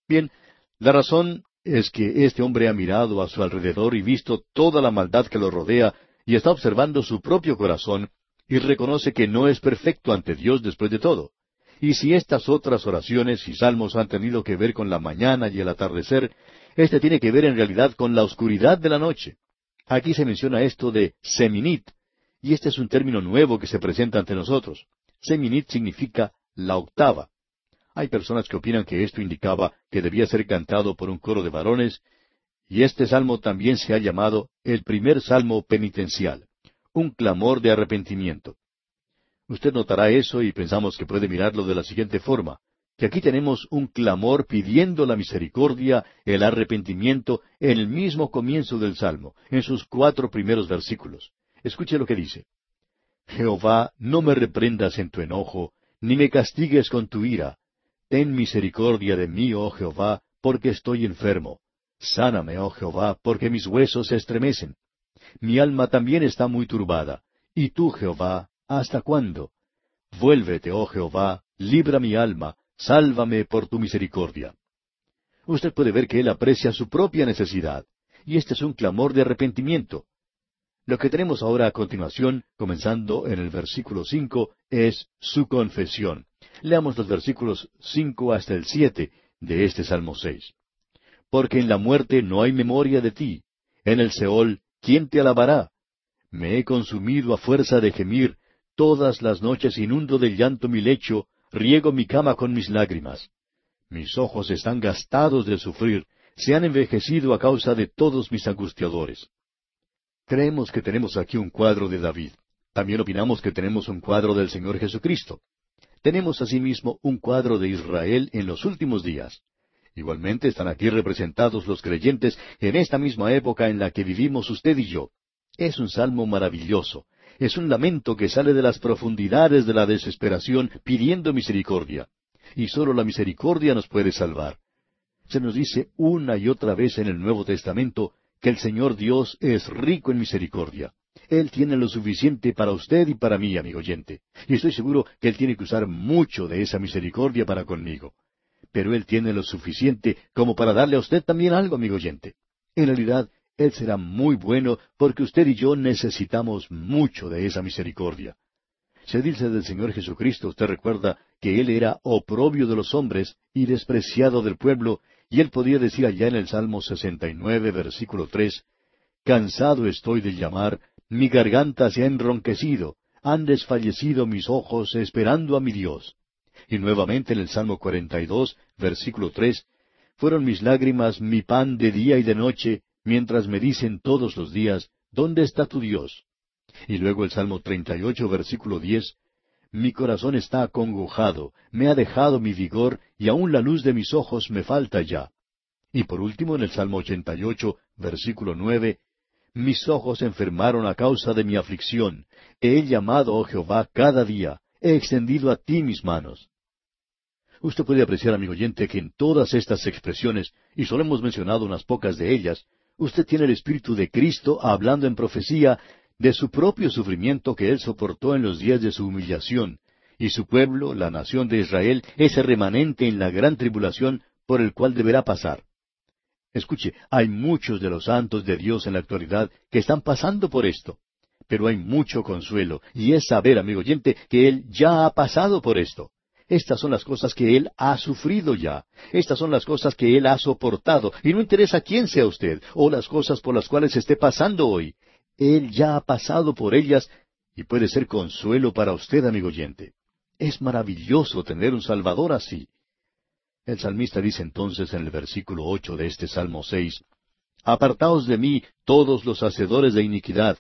Bien, la razón es que este hombre ha mirado a su alrededor y visto toda la maldad que lo rodea y está observando su propio corazón y reconoce que no es perfecto ante Dios después de todo. Y si estas otras oraciones y salmos han tenido que ver con la mañana y el atardecer, este tiene que ver en realidad con la oscuridad de la noche. Aquí se menciona esto de seminit, y este es un término nuevo que se presenta ante nosotros. Seminit significa la octava. Hay personas que opinan que esto indicaba que debía ser cantado por un coro de varones, y este salmo también se ha llamado el primer salmo penitencial, un clamor de arrepentimiento. Usted notará eso y pensamos que puede mirarlo de la siguiente forma, que aquí tenemos un clamor pidiendo la misericordia, el arrepentimiento, en el mismo comienzo del Salmo, en sus cuatro primeros versículos. Escuche lo que dice. Jehová, no me reprendas en tu enojo, ni me castigues con tu ira. Ten misericordia de mí, oh Jehová, porque estoy enfermo. Sáname, oh Jehová, porque mis huesos se estremecen. Mi alma también está muy turbada. Y tú, Jehová, ¿Hasta cuándo? Vuélvete, oh Jehová, libra mi alma, sálvame por tu misericordia. Usted puede ver que él aprecia su propia necesidad, y este es un clamor de arrepentimiento. Lo que tenemos ahora a continuación, comenzando en el versículo cinco, es su confesión. Leamos los versículos cinco hasta el siete de este Salmo seis. Porque en la muerte no hay memoria de ti. En el Seol, ¿quién te alabará? Me he consumido a fuerza de gemir, Todas las noches inundo de llanto mi lecho, riego mi cama con mis lágrimas. Mis ojos están gastados de sufrir, se han envejecido a causa de todos mis angustiadores. Creemos que tenemos aquí un cuadro de David. También opinamos que tenemos un cuadro del Señor Jesucristo. Tenemos asimismo un cuadro de Israel en los últimos días. Igualmente están aquí representados los creyentes en esta misma época en la que vivimos usted y yo. Es un salmo maravilloso, es un lamento que sale de las profundidades de la desesperación pidiendo misericordia. Y sólo la misericordia nos puede salvar. Se nos dice una y otra vez en el Nuevo Testamento que el Señor Dios es rico en misericordia. Él tiene lo suficiente para usted y para mí, amigo oyente. Y estoy seguro que Él tiene que usar mucho de esa misericordia para conmigo. Pero Él tiene lo suficiente como para darle a usted también algo, amigo oyente. En realidad, él será muy bueno porque usted y yo necesitamos mucho de esa misericordia. Se dice del Señor Jesucristo, usted recuerda, que Él era oprobio de los hombres y despreciado del pueblo, y Él podía decir allá en el Salmo 69, versículo 3, Cansado estoy de llamar, mi garganta se ha enronquecido, han desfallecido mis ojos esperando a mi Dios. Y nuevamente en el Salmo 42, versículo 3, Fueron mis lágrimas mi pan de día y de noche, mientras me dicen todos los días, ¿dónde está tu Dios? Y luego el Salmo 38, versículo 10, Mi corazón está acongojado, me ha dejado mi vigor, y aun la luz de mis ojos me falta ya. Y por último en el Salmo 88, versículo 9, Mis ojos enfermaron a causa de mi aflicción, he llamado, oh Jehová, cada día, he extendido a ti mis manos. Usted puede apreciar, amigo oyente, que en todas estas expresiones, y solo hemos mencionado unas pocas de ellas, usted tiene el Espíritu de Cristo hablando en profecía de su propio sufrimiento que él soportó en los días de su humillación, y su pueblo, la nación de Israel, ese remanente en la gran tribulación por el cual deberá pasar. Escuche, hay muchos de los santos de Dios en la actualidad que están pasando por esto, pero hay mucho consuelo, y es saber, amigo oyente, que Él ya ha pasado por esto. Estas son las cosas que Él ha sufrido ya. Estas son las cosas que Él ha soportado. Y no interesa quién sea usted o las cosas por las cuales esté pasando hoy. Él ya ha pasado por ellas y puede ser consuelo para usted, amigo oyente. Es maravilloso tener un Salvador así. El salmista dice entonces en el versículo ocho de este Salmo seis, Apartaos de mí todos los hacedores de iniquidad,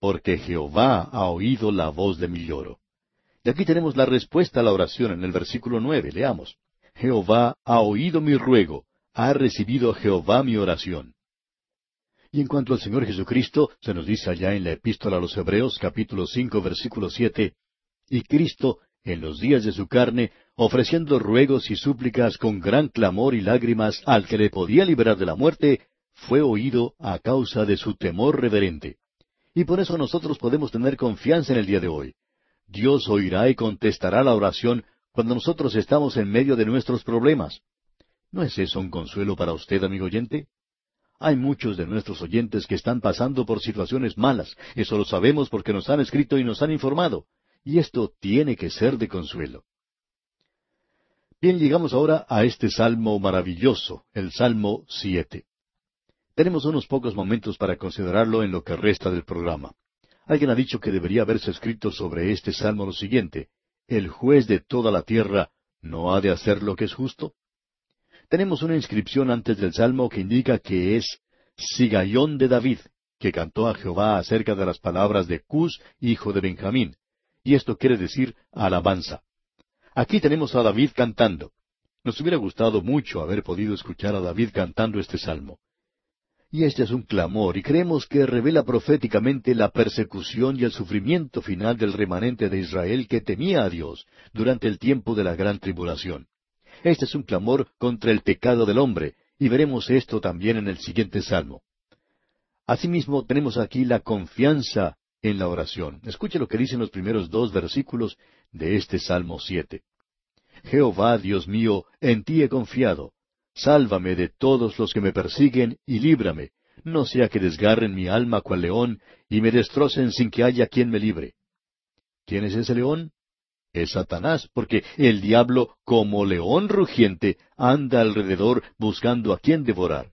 porque Jehová ha oído la voz de mi lloro. Y aquí tenemos la respuesta a la oración en el versículo nueve. Leamos. Jehová ha oído mi ruego, ha recibido Jehová mi oración. Y en cuanto al Señor Jesucristo, se nos dice allá en la epístola a los Hebreos capítulo cinco versículo siete, y Cristo, en los días de su carne, ofreciendo ruegos y súplicas con gran clamor y lágrimas al que le podía liberar de la muerte, fue oído a causa de su temor reverente. Y por eso nosotros podemos tener confianza en el día de hoy. Dios oirá y contestará la oración cuando nosotros estamos en medio de nuestros problemas. ¿No es eso un consuelo para usted, amigo oyente? Hay muchos de nuestros oyentes que están pasando por situaciones malas. Eso lo sabemos porque nos han escrito y nos han informado. Y esto tiene que ser de consuelo. Bien, llegamos ahora a este salmo maravilloso, el Salmo siete. Tenemos unos pocos momentos para considerarlo en lo que resta del programa. Alguien ha dicho que debería haberse escrito sobre este salmo lo siguiente, El juez de toda la tierra no ha de hacer lo que es justo. Tenemos una inscripción antes del Salmo que indica que es Sigayón de David, que cantó a Jehová acerca de las palabras de Cus, hijo de Benjamín. Y esto quiere decir alabanza. Aquí tenemos a David cantando. Nos hubiera gustado mucho haber podido escuchar a David cantando este salmo. Y este es un clamor, y creemos que revela proféticamente la persecución y el sufrimiento final del remanente de Israel que temía a Dios durante el tiempo de la gran tribulación. Este es un clamor contra el pecado del hombre, y veremos esto también en el siguiente salmo. Asimismo, tenemos aquí la confianza en la oración. Escuche lo que dicen los primeros dos versículos de este Salmo siete. Jehová, Dios mío, en ti he confiado. Sálvame de todos los que me persiguen y líbrame, no sea que desgarren mi alma cual león y me destrocen sin que haya quien me libre. ¿Quién es ese león? Es Satanás, porque el diablo, como león rugiente, anda alrededor buscando a quien devorar.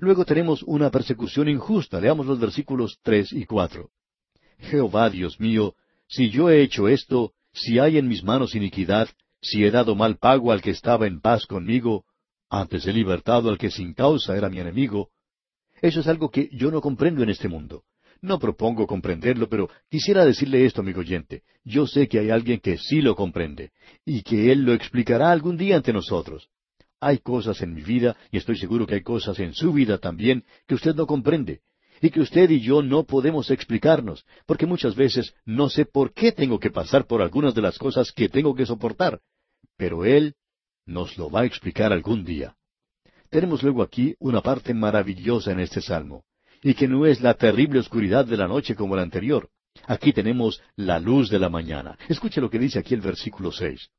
Luego tenemos una persecución injusta. Leamos los versículos tres y cuatro. Jehová Dios mío, si yo he hecho esto, si hay en mis manos iniquidad, si he dado mal pago al que estaba en paz conmigo, antes he libertado al que sin causa era mi enemigo, eso es algo que yo no comprendo en este mundo. No propongo comprenderlo, pero quisiera decirle esto, amigo oyente. Yo sé que hay alguien que sí lo comprende, y que Él lo explicará algún día ante nosotros. Hay cosas en mi vida, y estoy seguro que hay cosas en su vida también, que usted no comprende, y que usted y yo no podemos explicarnos, porque muchas veces no sé por qué tengo que pasar por algunas de las cosas que tengo que soportar, pero Él nos lo va a explicar algún día. Tenemos luego aquí una parte maravillosa en este salmo y que no es la terrible oscuridad de la noche como la anterior. Aquí tenemos la luz de la mañana. Escuche lo que dice aquí el versículo seis.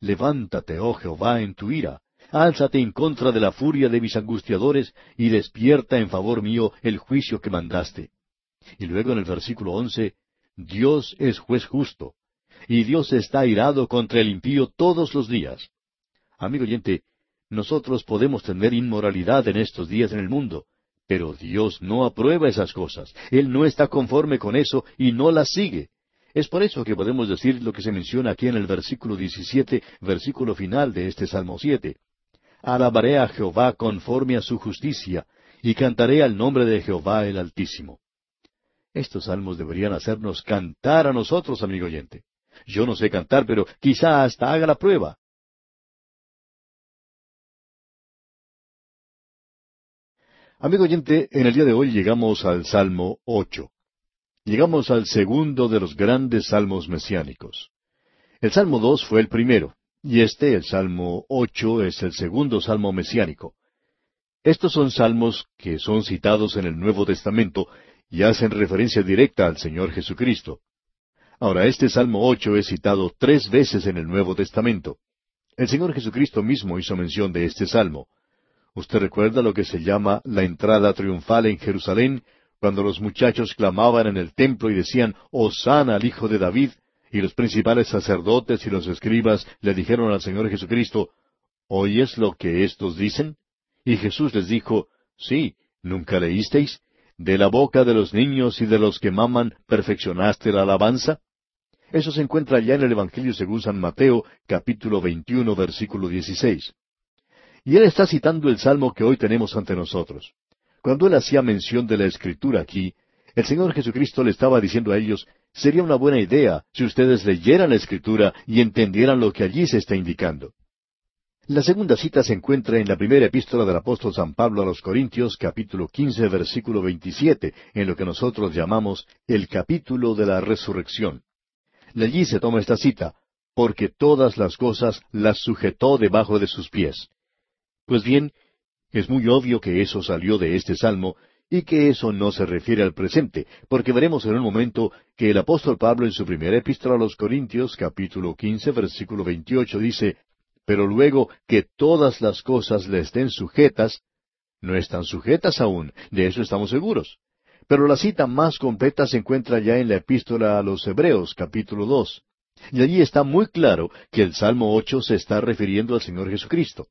Levántate, oh Jehová, en tu ira. Álzate en contra de la furia de mis angustiadores y despierta en favor mío el juicio que mandaste. Y luego en el versículo once, Dios es juez justo, y Dios está airado contra el impío todos los días. Amigo oyente, nosotros podemos tener inmoralidad en estos días en el mundo, pero Dios no aprueba esas cosas. Él no está conforme con eso y no las sigue. Es por eso que podemos decir lo que se menciona aquí en el versículo 17, versículo final de este Salmo 7. Alabaré a Jehová conforme a su justicia, y cantaré al nombre de Jehová el Altísimo. Estos salmos deberían hacernos cantar a nosotros, amigo oyente. Yo no sé cantar, pero quizá hasta haga la prueba. Amigo oyente, en el día de hoy llegamos al Salmo ocho. Llegamos al segundo de los grandes salmos mesiánicos. El Salmo dos fue el primero, y este, el Salmo ocho, es el segundo salmo mesiánico. Estos son salmos que son citados en el Nuevo Testamento y hacen referencia directa al Señor Jesucristo. Ahora, este Salmo ocho es citado tres veces en el Nuevo Testamento. El Señor Jesucristo mismo hizo mención de este salmo. Usted recuerda lo que se llama la entrada triunfal en Jerusalén, cuando los muchachos clamaban en el templo y decían, Osana al Hijo de David, y los principales sacerdotes y los escribas le dijeron al Señor Jesucristo, ¿Oyes lo que éstos dicen? Y Jesús les dijo, Sí, ¿nunca leísteis? ¿De la boca de los niños y de los que maman perfeccionaste la alabanza? Eso se encuentra ya en el Evangelio según San Mateo, capítulo 21, versículo 16. Y él está citando el salmo que hoy tenemos ante nosotros. Cuando él hacía mención de la escritura aquí, el Señor Jesucristo le estaba diciendo a ellos, sería una buena idea si ustedes leyeran la escritura y entendieran lo que allí se está indicando. La segunda cita se encuentra en la primera epístola del apóstol San Pablo a los Corintios, capítulo quince, versículo veintisiete, en lo que nosotros llamamos el capítulo de la resurrección. Allí se toma esta cita, porque todas las cosas las sujetó debajo de sus pies. Pues bien, es muy obvio que eso salió de este salmo, y que eso no se refiere al presente, porque veremos en un momento que el apóstol Pablo en su primera epístola a los Corintios, capítulo quince, versículo veintiocho, dice, pero luego que todas las cosas le estén sujetas, no están sujetas aún, de eso estamos seguros. Pero la cita más completa se encuentra ya en la epístola a los Hebreos, capítulo dos. Y allí está muy claro que el Salmo ocho se está refiriendo al Señor Jesucristo.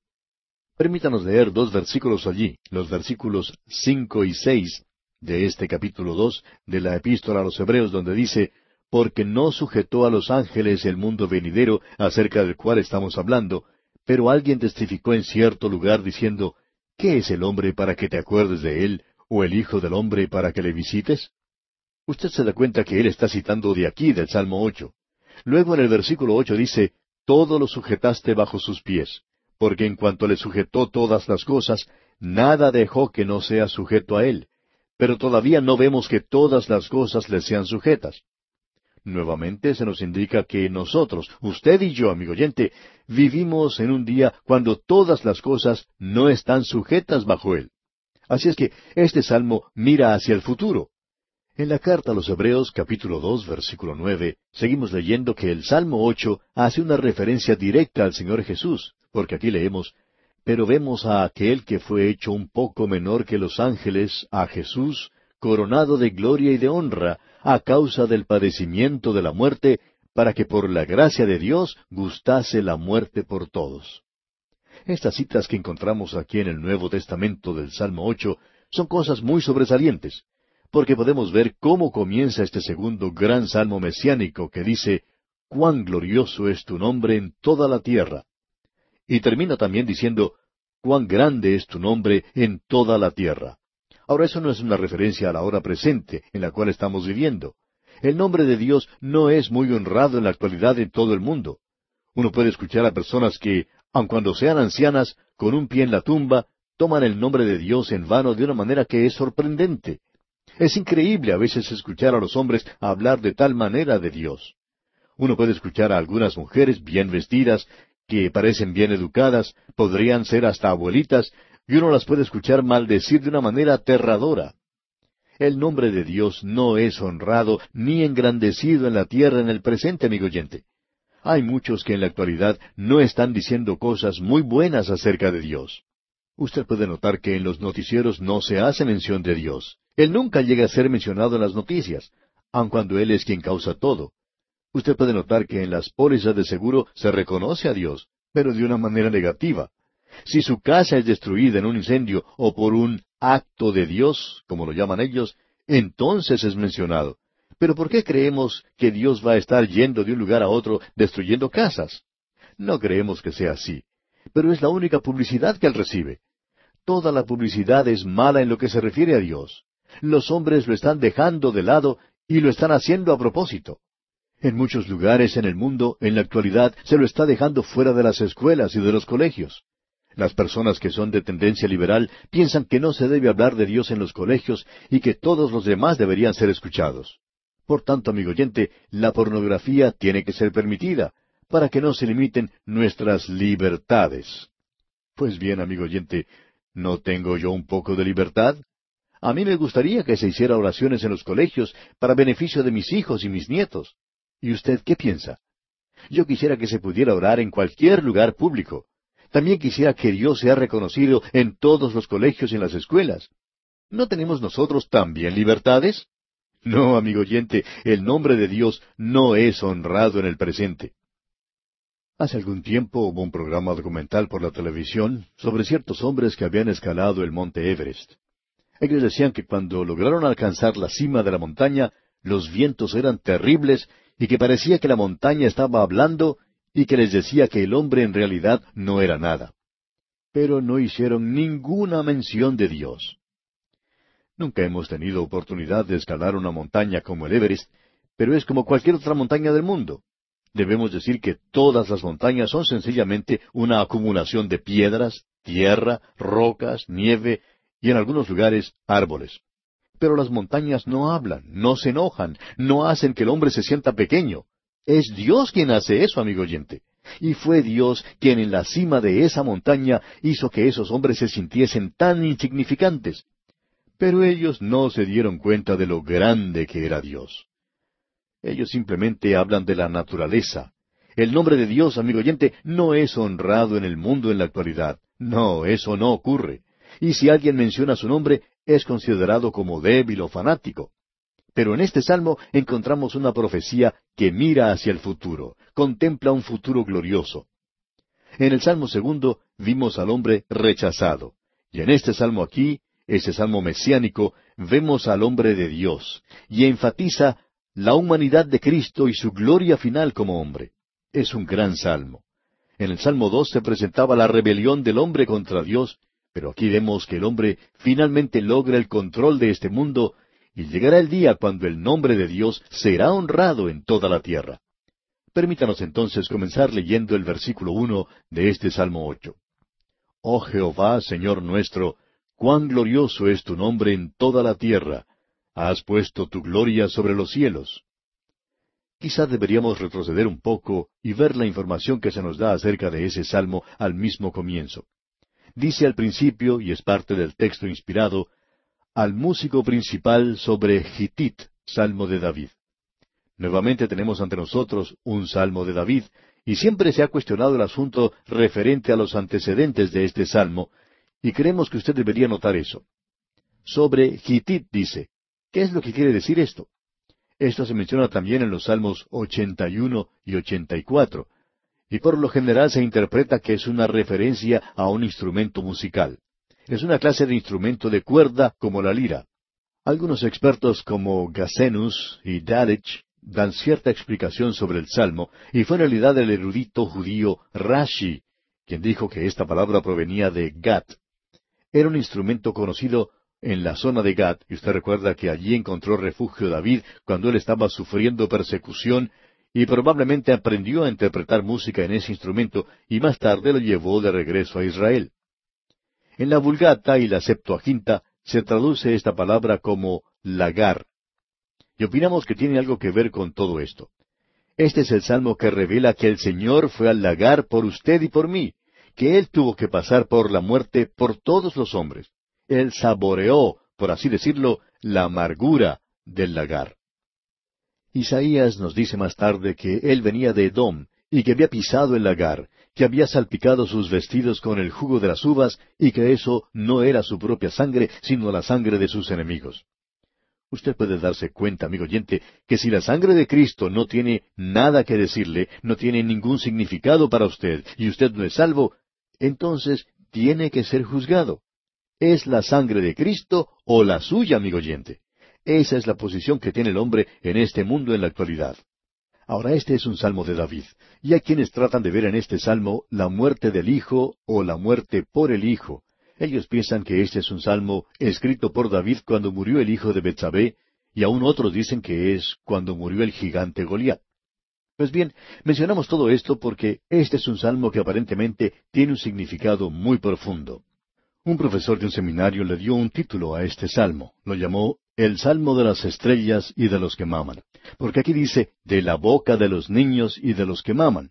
Permítanos leer dos versículos allí, los versículos cinco y seis de este capítulo dos de la epístola a los Hebreos, donde dice, porque no sujetó a los ángeles el mundo venidero acerca del cual estamos hablando, pero alguien testificó en cierto lugar diciendo, ¿qué es el hombre para que te acuerdes de él, o el Hijo del hombre para que le visites? Usted se da cuenta que él está citando de aquí del Salmo ocho. Luego en el versículo ocho dice, Todo lo sujetaste bajo sus pies, porque en cuanto le sujetó todas las cosas, nada dejó que no sea sujeto a él. Pero todavía no vemos que todas las cosas le sean sujetas. Nuevamente se nos indica que nosotros, usted y yo, amigo oyente, vivimos en un día cuando todas las cosas no están sujetas bajo él. Así es que este salmo mira hacia el futuro. En la carta a los Hebreos capítulo dos versículo nueve seguimos leyendo que el Salmo ocho hace una referencia directa al Señor Jesús, porque aquí leemos Pero vemos a aquel que fue hecho un poco menor que los ángeles, a Jesús, coronado de gloria y de honra, a causa del padecimiento de la muerte, para que por la gracia de Dios gustase la muerte por todos. Estas citas que encontramos aquí en el Nuevo Testamento del Salmo ocho son cosas muy sobresalientes, porque podemos ver cómo comienza este segundo gran salmo mesiánico que dice, Cuán glorioso es tu nombre en toda la tierra. Y termina también diciendo, Cuán grande es tu nombre en toda la tierra. Ahora eso no es una referencia a la hora presente en la cual estamos viviendo. El nombre de Dios no es muy honrado en la actualidad en todo el mundo. Uno puede escuchar a personas que, aun cuando sean ancianas, con un pie en la tumba, toman el nombre de Dios en vano de una manera que es sorprendente. Es increíble a veces escuchar a los hombres hablar de tal manera de Dios. Uno puede escuchar a algunas mujeres bien vestidas, que parecen bien educadas, podrían ser hasta abuelitas, y uno las puede escuchar maldecir de una manera aterradora. El nombre de Dios no es honrado ni engrandecido en la tierra en el presente, amigo oyente. Hay muchos que en la actualidad no están diciendo cosas muy buenas acerca de Dios. Usted puede notar que en los noticieros no se hace mención de Dios. Él nunca llega a ser mencionado en las noticias. aun cuando Él es quien causa todo. Usted puede notar que en las pólizas de seguro se reconoce a Dios, pero de una manera negativa. Si su casa es destruida en un incendio o por un acto de Dios, como lo llaman ellos, entonces es mencionado. Pero ¿por qué creemos que Dios va a estar yendo de un lugar a otro destruyendo casas? No creemos que sea así. Pero es la única publicidad que Él recibe. Toda la publicidad es mala en lo que se refiere a Dios. Los hombres lo están dejando de lado y lo están haciendo a propósito. En muchos lugares en el mundo, en la actualidad, se lo está dejando fuera de las escuelas y de los colegios. Las personas que son de tendencia liberal piensan que no se debe hablar de Dios en los colegios y que todos los demás deberían ser escuchados. Por tanto, amigo oyente, la pornografía tiene que ser permitida, para que no se limiten nuestras libertades. Pues bien, amigo oyente, ¿no tengo yo un poco de libertad? A mí me gustaría que se hiciera oraciones en los colegios para beneficio de mis hijos y mis nietos. ¿Y usted qué piensa? Yo quisiera que se pudiera orar en cualquier lugar público. También quisiera que Dios sea reconocido en todos los colegios y en las escuelas. ¿No tenemos nosotros también libertades? No, amigo oyente, el nombre de Dios no es honrado en el presente. Hace algún tiempo hubo un programa documental por la televisión sobre ciertos hombres que habían escalado el monte Everest. Ellos decían que cuando lograron alcanzar la cima de la montaña, los vientos eran terribles y que parecía que la montaña estaba hablando y que les decía que el hombre en realidad no era nada. Pero no hicieron ninguna mención de Dios. Nunca hemos tenido oportunidad de escalar una montaña como el Everest, pero es como cualquier otra montaña del mundo. Debemos decir que todas las montañas son sencillamente una acumulación de piedras, tierra, rocas, nieve y en algunos lugares árboles. Pero las montañas no hablan, no se enojan, no hacen que el hombre se sienta pequeño. Es Dios quien hace eso, amigo oyente. Y fue Dios quien en la cima de esa montaña hizo que esos hombres se sintiesen tan insignificantes. Pero ellos no se dieron cuenta de lo grande que era Dios. Ellos simplemente hablan de la naturaleza. El nombre de Dios, amigo oyente, no es honrado en el mundo en la actualidad. No, eso no ocurre. Y si alguien menciona su nombre, es considerado como débil o fanático. Pero en este salmo encontramos una profecía que mira hacia el futuro, contempla un futuro glorioso. En el salmo segundo vimos al hombre rechazado. Y en este salmo aquí, ese salmo mesiánico, vemos al hombre de Dios, y enfatiza la humanidad de Cristo y su gloria final como hombre. Es un gran salmo. En el Salmo dos se presentaba la rebelión del hombre contra Dios, pero aquí vemos que el hombre finalmente logra el control de este mundo y llegará el día cuando el nombre de Dios será honrado en toda la tierra. Permítanos entonces comenzar leyendo el versículo uno de este Salmo ocho. Oh Jehová, Señor nuestro, cuán glorioso es tu nombre en toda la tierra, has puesto tu gloria sobre los cielos. Quizá deberíamos retroceder un poco y ver la información que se nos da acerca de ese salmo al mismo comienzo. Dice al principio, y es parte del texto inspirado, al músico principal sobre Gitit, Salmo de David. Nuevamente tenemos ante nosotros un Salmo de David, y siempre se ha cuestionado el asunto referente a los antecedentes de este Salmo, y creemos que usted debería notar eso. Sobre Gitit dice, ¿qué es lo que quiere decir esto? Esto se menciona también en los Salmos 81 y 84, y por lo general se interpreta que es una referencia a un instrumento musical. Es una clase de instrumento de cuerda como la lira. Algunos expertos como Gasenus y Dalich dan cierta explicación sobre el salmo, y fue en realidad el erudito judío Rashi quien dijo que esta palabra provenía de Gat. Era un instrumento conocido en la zona de Gat, y usted recuerda que allí encontró refugio David cuando él estaba sufriendo persecución, y probablemente aprendió a interpretar música en ese instrumento, y más tarde lo llevó de regreso a Israel. En la Vulgata y la Septuaginta se traduce esta palabra como lagar. Y opinamos que tiene algo que ver con todo esto. Este es el salmo que revela que el Señor fue al lagar por usted y por mí, que Él tuvo que pasar por la muerte por todos los hombres. Él saboreó, por así decirlo, la amargura del lagar. Isaías nos dice más tarde que Él venía de Edom y que había pisado el lagar, que había salpicado sus vestidos con el jugo de las uvas y que eso no era su propia sangre, sino la sangre de sus enemigos. Usted puede darse cuenta, amigo oyente, que si la sangre de Cristo no tiene nada que decirle, no tiene ningún significado para usted, y usted no es salvo, entonces tiene que ser juzgado. ¿Es la sangre de Cristo o la suya, amigo oyente? Esa es la posición que tiene el hombre en este mundo en la actualidad. Ahora este es un salmo de David, y hay quienes tratan de ver en este salmo la muerte del Hijo o la muerte por el Hijo. Ellos piensan que este es un salmo escrito por David cuando murió el hijo de Betsabé, y aún otros dicen que es cuando murió el gigante Goliat. Pues bien, mencionamos todo esto porque este es un salmo que aparentemente tiene un significado muy profundo. Un profesor de un seminario le dio un título a este salmo. Lo llamó El Salmo de las Estrellas y de los que maman. Porque aquí dice, de la boca de los niños y de los que maman.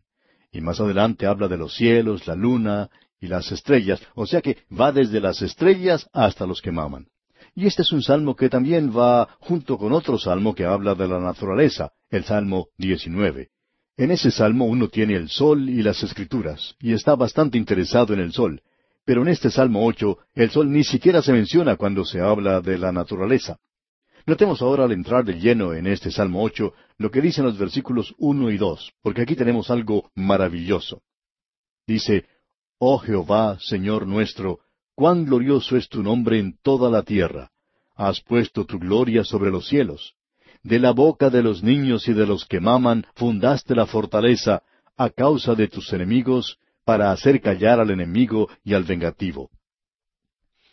Y más adelante habla de los cielos, la luna y las estrellas. O sea que va desde las estrellas hasta los que maman. Y este es un salmo que también va junto con otro salmo que habla de la naturaleza, el Salmo 19. En ese salmo uno tiene el sol y las escrituras, y está bastante interesado en el sol. Pero en este Salmo ocho, el sol ni siquiera se menciona cuando se habla de la naturaleza. Notemos ahora al entrar de lleno en este Salmo ocho lo que dicen los versículos uno y dos, porque aquí tenemos algo maravilloso. Dice, Oh Jehová, Señor nuestro, cuán glorioso es tu nombre en toda la tierra. Has puesto tu gloria sobre los cielos. De la boca de los niños y de los que maman fundaste la fortaleza, a causa de tus enemigos, para hacer callar al enemigo y al vengativo.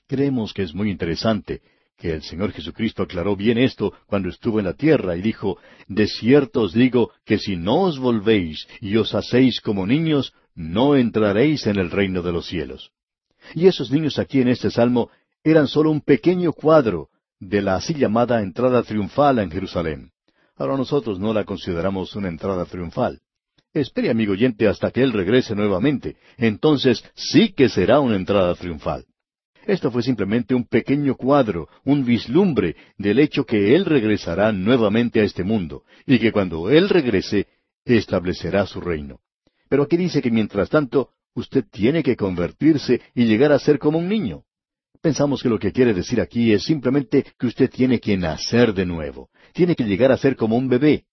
Creemos que es muy interesante que el Señor Jesucristo aclaró bien esto cuando estuvo en la tierra y dijo, De cierto os digo que si no os volvéis y os hacéis como niños, no entraréis en el reino de los cielos. Y esos niños aquí en este salmo eran solo un pequeño cuadro de la así llamada entrada triunfal en Jerusalén. Ahora nosotros no la consideramos una entrada triunfal. Espere, amigo oyente, hasta que Él regrese nuevamente. Entonces sí que será una entrada triunfal. Esto fue simplemente un pequeño cuadro, un vislumbre del hecho que Él regresará nuevamente a este mundo, y que cuando Él regrese, establecerá su reino. Pero aquí dice que mientras tanto, usted tiene que convertirse y llegar a ser como un niño. Pensamos que lo que quiere decir aquí es simplemente que usted tiene que nacer de nuevo, tiene que llegar a ser como un bebé,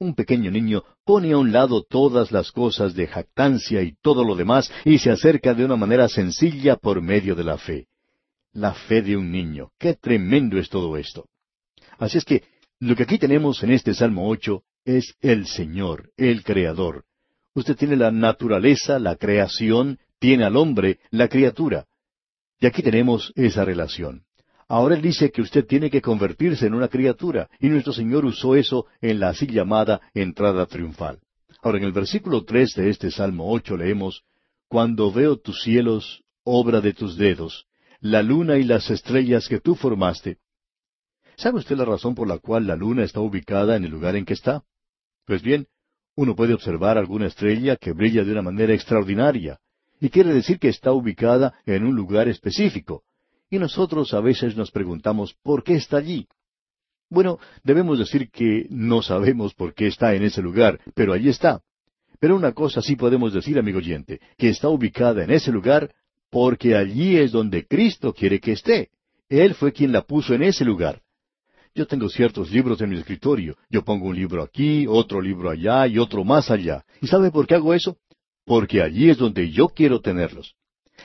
un pequeño niño pone a un lado todas las cosas de jactancia y todo lo demás y se acerca de una manera sencilla por medio de la fe. La fe de un niño. Qué tremendo es todo esto. Así es que lo que aquí tenemos en este Salmo ocho es el Señor, el Creador. Usted tiene la naturaleza, la creación, tiene al hombre, la criatura. Y aquí tenemos esa relación. Ahora él dice que usted tiene que convertirse en una criatura, y nuestro Señor usó eso en la así llamada entrada triunfal. Ahora en el versículo tres de este Salmo ocho leemos Cuando veo tus cielos, obra de tus dedos, la luna y las estrellas que tú formaste. ¿Sabe usted la razón por la cual la luna está ubicada en el lugar en que está? Pues bien, uno puede observar alguna estrella que brilla de una manera extraordinaria, y quiere decir que está ubicada en un lugar específico, y nosotros a veces nos preguntamos ¿por qué está allí? Bueno, debemos decir que no sabemos por qué está en ese lugar, pero allí está. Pero una cosa sí podemos decir, amigo oyente, que está ubicada en ese lugar porque allí es donde Cristo quiere que esté. Él fue quien la puso en ese lugar. Yo tengo ciertos libros en mi escritorio. Yo pongo un libro aquí, otro libro allá y otro más allá. ¿Y sabe por qué hago eso? Porque allí es donde yo quiero tenerlos.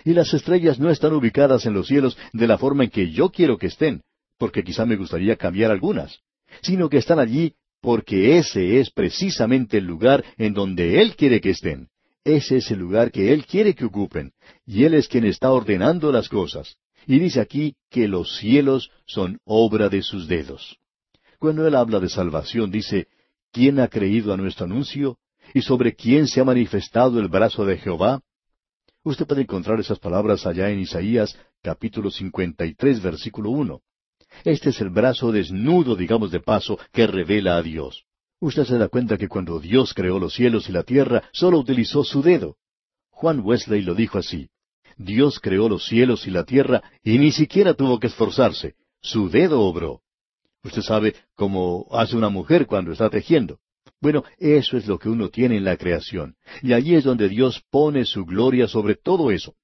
Y las estrellas no están ubicadas en los cielos de la forma en que yo quiero que estén, porque quizá me gustaría cambiar algunas, sino que están allí porque ese es precisamente el lugar en donde Él quiere que estén. Ese es el lugar que Él quiere que ocupen, y Él es quien está ordenando las cosas. Y dice aquí que los cielos son obra de sus dedos. Cuando Él habla de salvación, dice, ¿quién ha creído a nuestro anuncio? ¿Y sobre quién se ha manifestado el brazo de Jehová? Usted puede encontrar esas palabras allá en Isaías capítulo 53 versículo 1. Este es el brazo desnudo, digamos de paso, que revela a Dios. Usted se da cuenta que cuando Dios creó los cielos y la tierra, solo utilizó su dedo. Juan Wesley lo dijo así. Dios creó los cielos y la tierra y ni siquiera tuvo que esforzarse. Su dedo obró. Usted sabe cómo hace una mujer cuando está tejiendo. Bueno, eso es lo que uno tiene en la creación. Y allí es donde Dios pone su gloria sobre todo eso.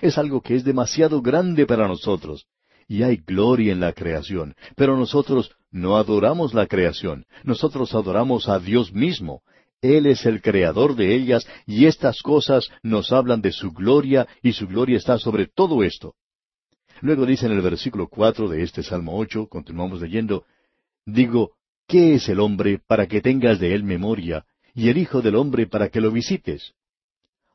Es algo que es demasiado grande para nosotros. y hay gloria en la creación. Pero nosotros no adoramos la creación, nosotros adoramos a Dios mismo. Él es el creador de ellas y estas cosas nos hablan de su gloria y su gloria está sobre todo esto. Luego dice en el versículo cuatro de este Salmo ocho, continuamos leyendo, Digo, ¿qué es el hombre para que tengas de él memoria, y el Hijo del hombre para que lo visites?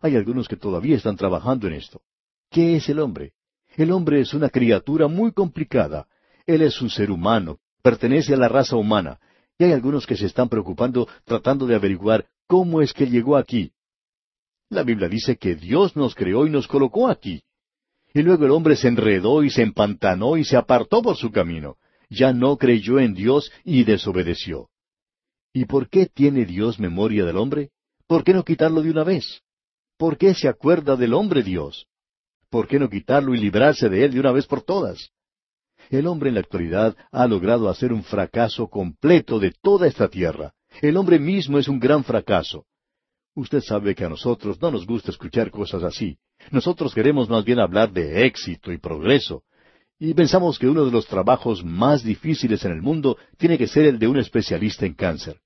Hay algunos que todavía están trabajando en esto. ¿Qué es el hombre? El hombre es una criatura muy complicada. Él es un ser humano, pertenece a la raza humana, y hay algunos que se están preocupando tratando de averiguar cómo es que llegó aquí. La Biblia dice que Dios nos creó y nos colocó aquí. Y luego el hombre se enredó y se empantanó y se apartó por su camino. Ya no creyó en Dios y desobedeció. ¿Y por qué tiene Dios memoria del hombre? ¿Por qué no quitarlo de una vez? ¿Por qué se acuerda del hombre Dios? ¿Por qué no quitarlo y librarse de él de una vez por todas? El hombre en la actualidad ha logrado hacer un fracaso completo de toda esta tierra. El hombre mismo es un gran fracaso. Usted sabe que a nosotros no nos gusta escuchar cosas así. Nosotros queremos más bien hablar de éxito y progreso. Y pensamos que uno de los trabajos más difíciles en el mundo tiene que ser el de un especialista en cáncer.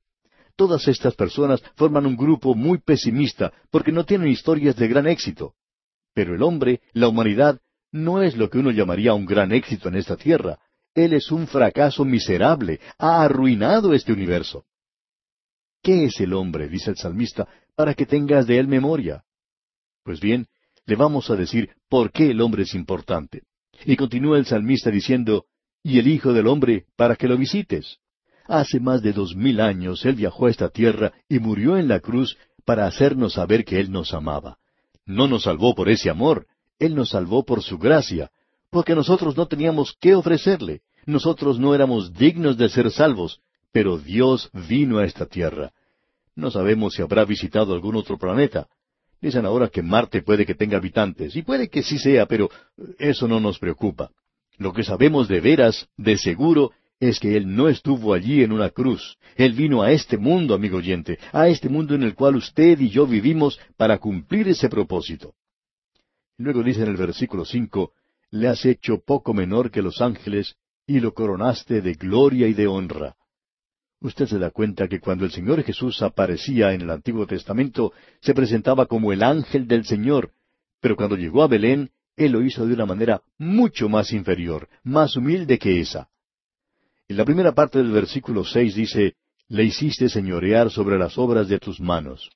Todas estas personas forman un grupo muy pesimista porque no tienen historias de gran éxito. Pero el hombre, la humanidad, no es lo que uno llamaría un gran éxito en esta tierra. Él es un fracaso miserable, ha arruinado este universo. ¿Qué es el hombre? dice el salmista, para que tengas de él memoria. Pues bien, le vamos a decir por qué el hombre es importante. Y continúa el salmista diciendo, y el Hijo del Hombre para que lo visites. Hace más de dos mil años Él viajó a esta tierra y murió en la cruz para hacernos saber que Él nos amaba. No nos salvó por ese amor, Él nos salvó por su gracia, porque nosotros no teníamos qué ofrecerle, nosotros no éramos dignos de ser salvos, pero Dios vino a esta tierra. No sabemos si habrá visitado algún otro planeta, Dicen ahora que Marte puede que tenga habitantes, y puede que sí sea, pero eso no nos preocupa. Lo que sabemos de veras, de seguro, es que Él no estuvo allí en una cruz. Él vino a este mundo, amigo oyente, a este mundo en el cual usted y yo vivimos para cumplir ese propósito. Luego dice en el versículo cinco, Le has hecho poco menor que los ángeles, y lo coronaste de gloria y de honra. Usted se da cuenta que cuando el Señor Jesús aparecía en el Antiguo Testamento, se presentaba como el ángel del Señor, pero cuando llegó a Belén, Él lo hizo de una manera mucho más inferior, más humilde que esa. En la primera parte del versículo seis dice, Le hiciste señorear sobre las obras de tus manos.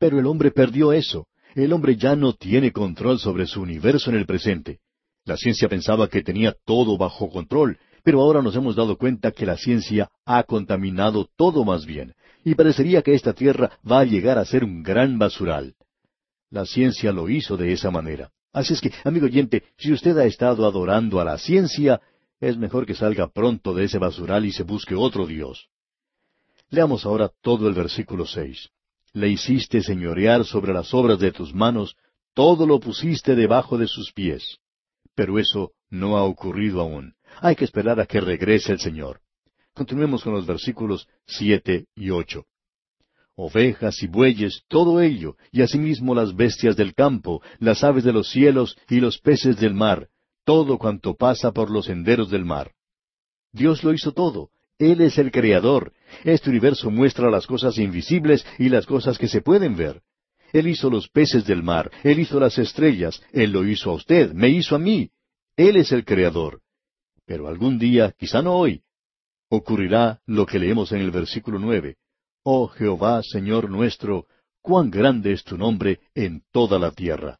Pero el hombre perdió eso. El hombre ya no tiene control sobre su universo en el presente. La ciencia pensaba que tenía todo bajo control, pero ahora nos hemos dado cuenta que la ciencia ha contaminado todo más bien, y parecería que esta tierra va a llegar a ser un gran basural. La ciencia lo hizo de esa manera. Así es que, amigo oyente, si usted ha estado adorando a la ciencia, es mejor que salga pronto de ese basural y se busque otro Dios. Leamos ahora todo el versículo seis. Le hiciste señorear sobre las obras de tus manos, todo lo pusiste debajo de sus pies. Pero eso no ha ocurrido aún. Hay que esperar a que regrese el Señor. Continuemos con los versículos siete y ocho. Ovejas y bueyes, todo ello, y asimismo las bestias del campo, las aves de los cielos y los peces del mar, todo cuanto pasa por los senderos del mar. Dios lo hizo todo. Él es el Creador. Este universo muestra las cosas invisibles y las cosas que se pueden ver. Él hizo los peces del mar, Él hizo las estrellas, Él lo hizo a usted, me hizo a mí. Él es el Creador. Pero algún día, quizá no hoy, ocurrirá lo que leemos en el versículo nueve. Oh Jehová, Señor nuestro, cuán grande es tu nombre en toda la tierra.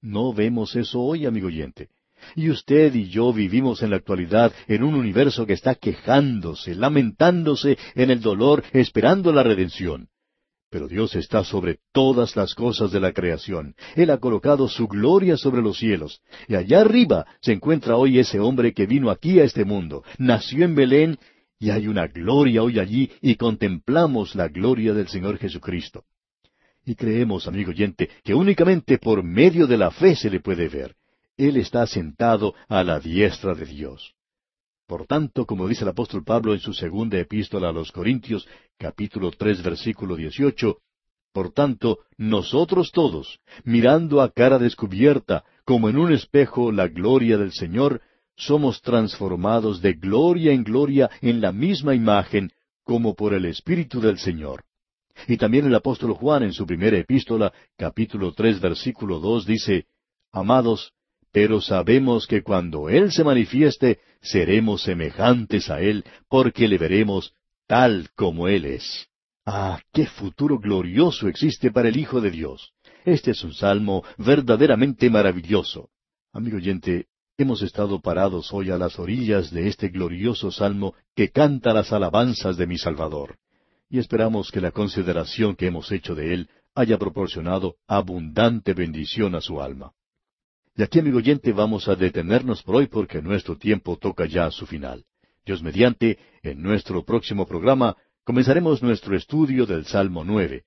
No vemos eso hoy, amigo oyente. Y usted y yo vivimos en la actualidad en un universo que está quejándose, lamentándose en el dolor, esperando la redención. Pero Dios está sobre todas las cosas de la creación. Él ha colocado su gloria sobre los cielos. Y allá arriba se encuentra hoy ese hombre que vino aquí a este mundo. Nació en Belén y hay una gloria hoy allí y contemplamos la gloria del Señor Jesucristo. Y creemos, amigo oyente, que únicamente por medio de la fe se le puede ver. Él está sentado a la diestra de Dios. Por tanto, como dice el apóstol Pablo en su segunda epístola a los Corintios, capítulo tres, versículo dieciocho, por tanto, nosotros todos, mirando a cara descubierta, como en un espejo, la gloria del Señor, somos transformados de gloria en gloria en la misma imagen como por el Espíritu del Señor. Y también el apóstol Juan en su primera epístola, capítulo tres, versículo dos, dice, Amados, pero sabemos que cuando Él se manifieste, seremos semejantes a Él, porque le veremos tal como Él es. Ah, qué futuro glorioso existe para el Hijo de Dios. Este es un salmo verdaderamente maravilloso. Amigo oyente, hemos estado parados hoy a las orillas de este glorioso salmo que canta las alabanzas de mi Salvador. Y esperamos que la consideración que hemos hecho de él haya proporcionado abundante bendición a su alma. Y aquí, amigo oyente, vamos a detenernos por hoy porque nuestro tiempo toca ya a su final. Dios mediante, en nuestro próximo programa comenzaremos nuestro estudio del Salmo nueve.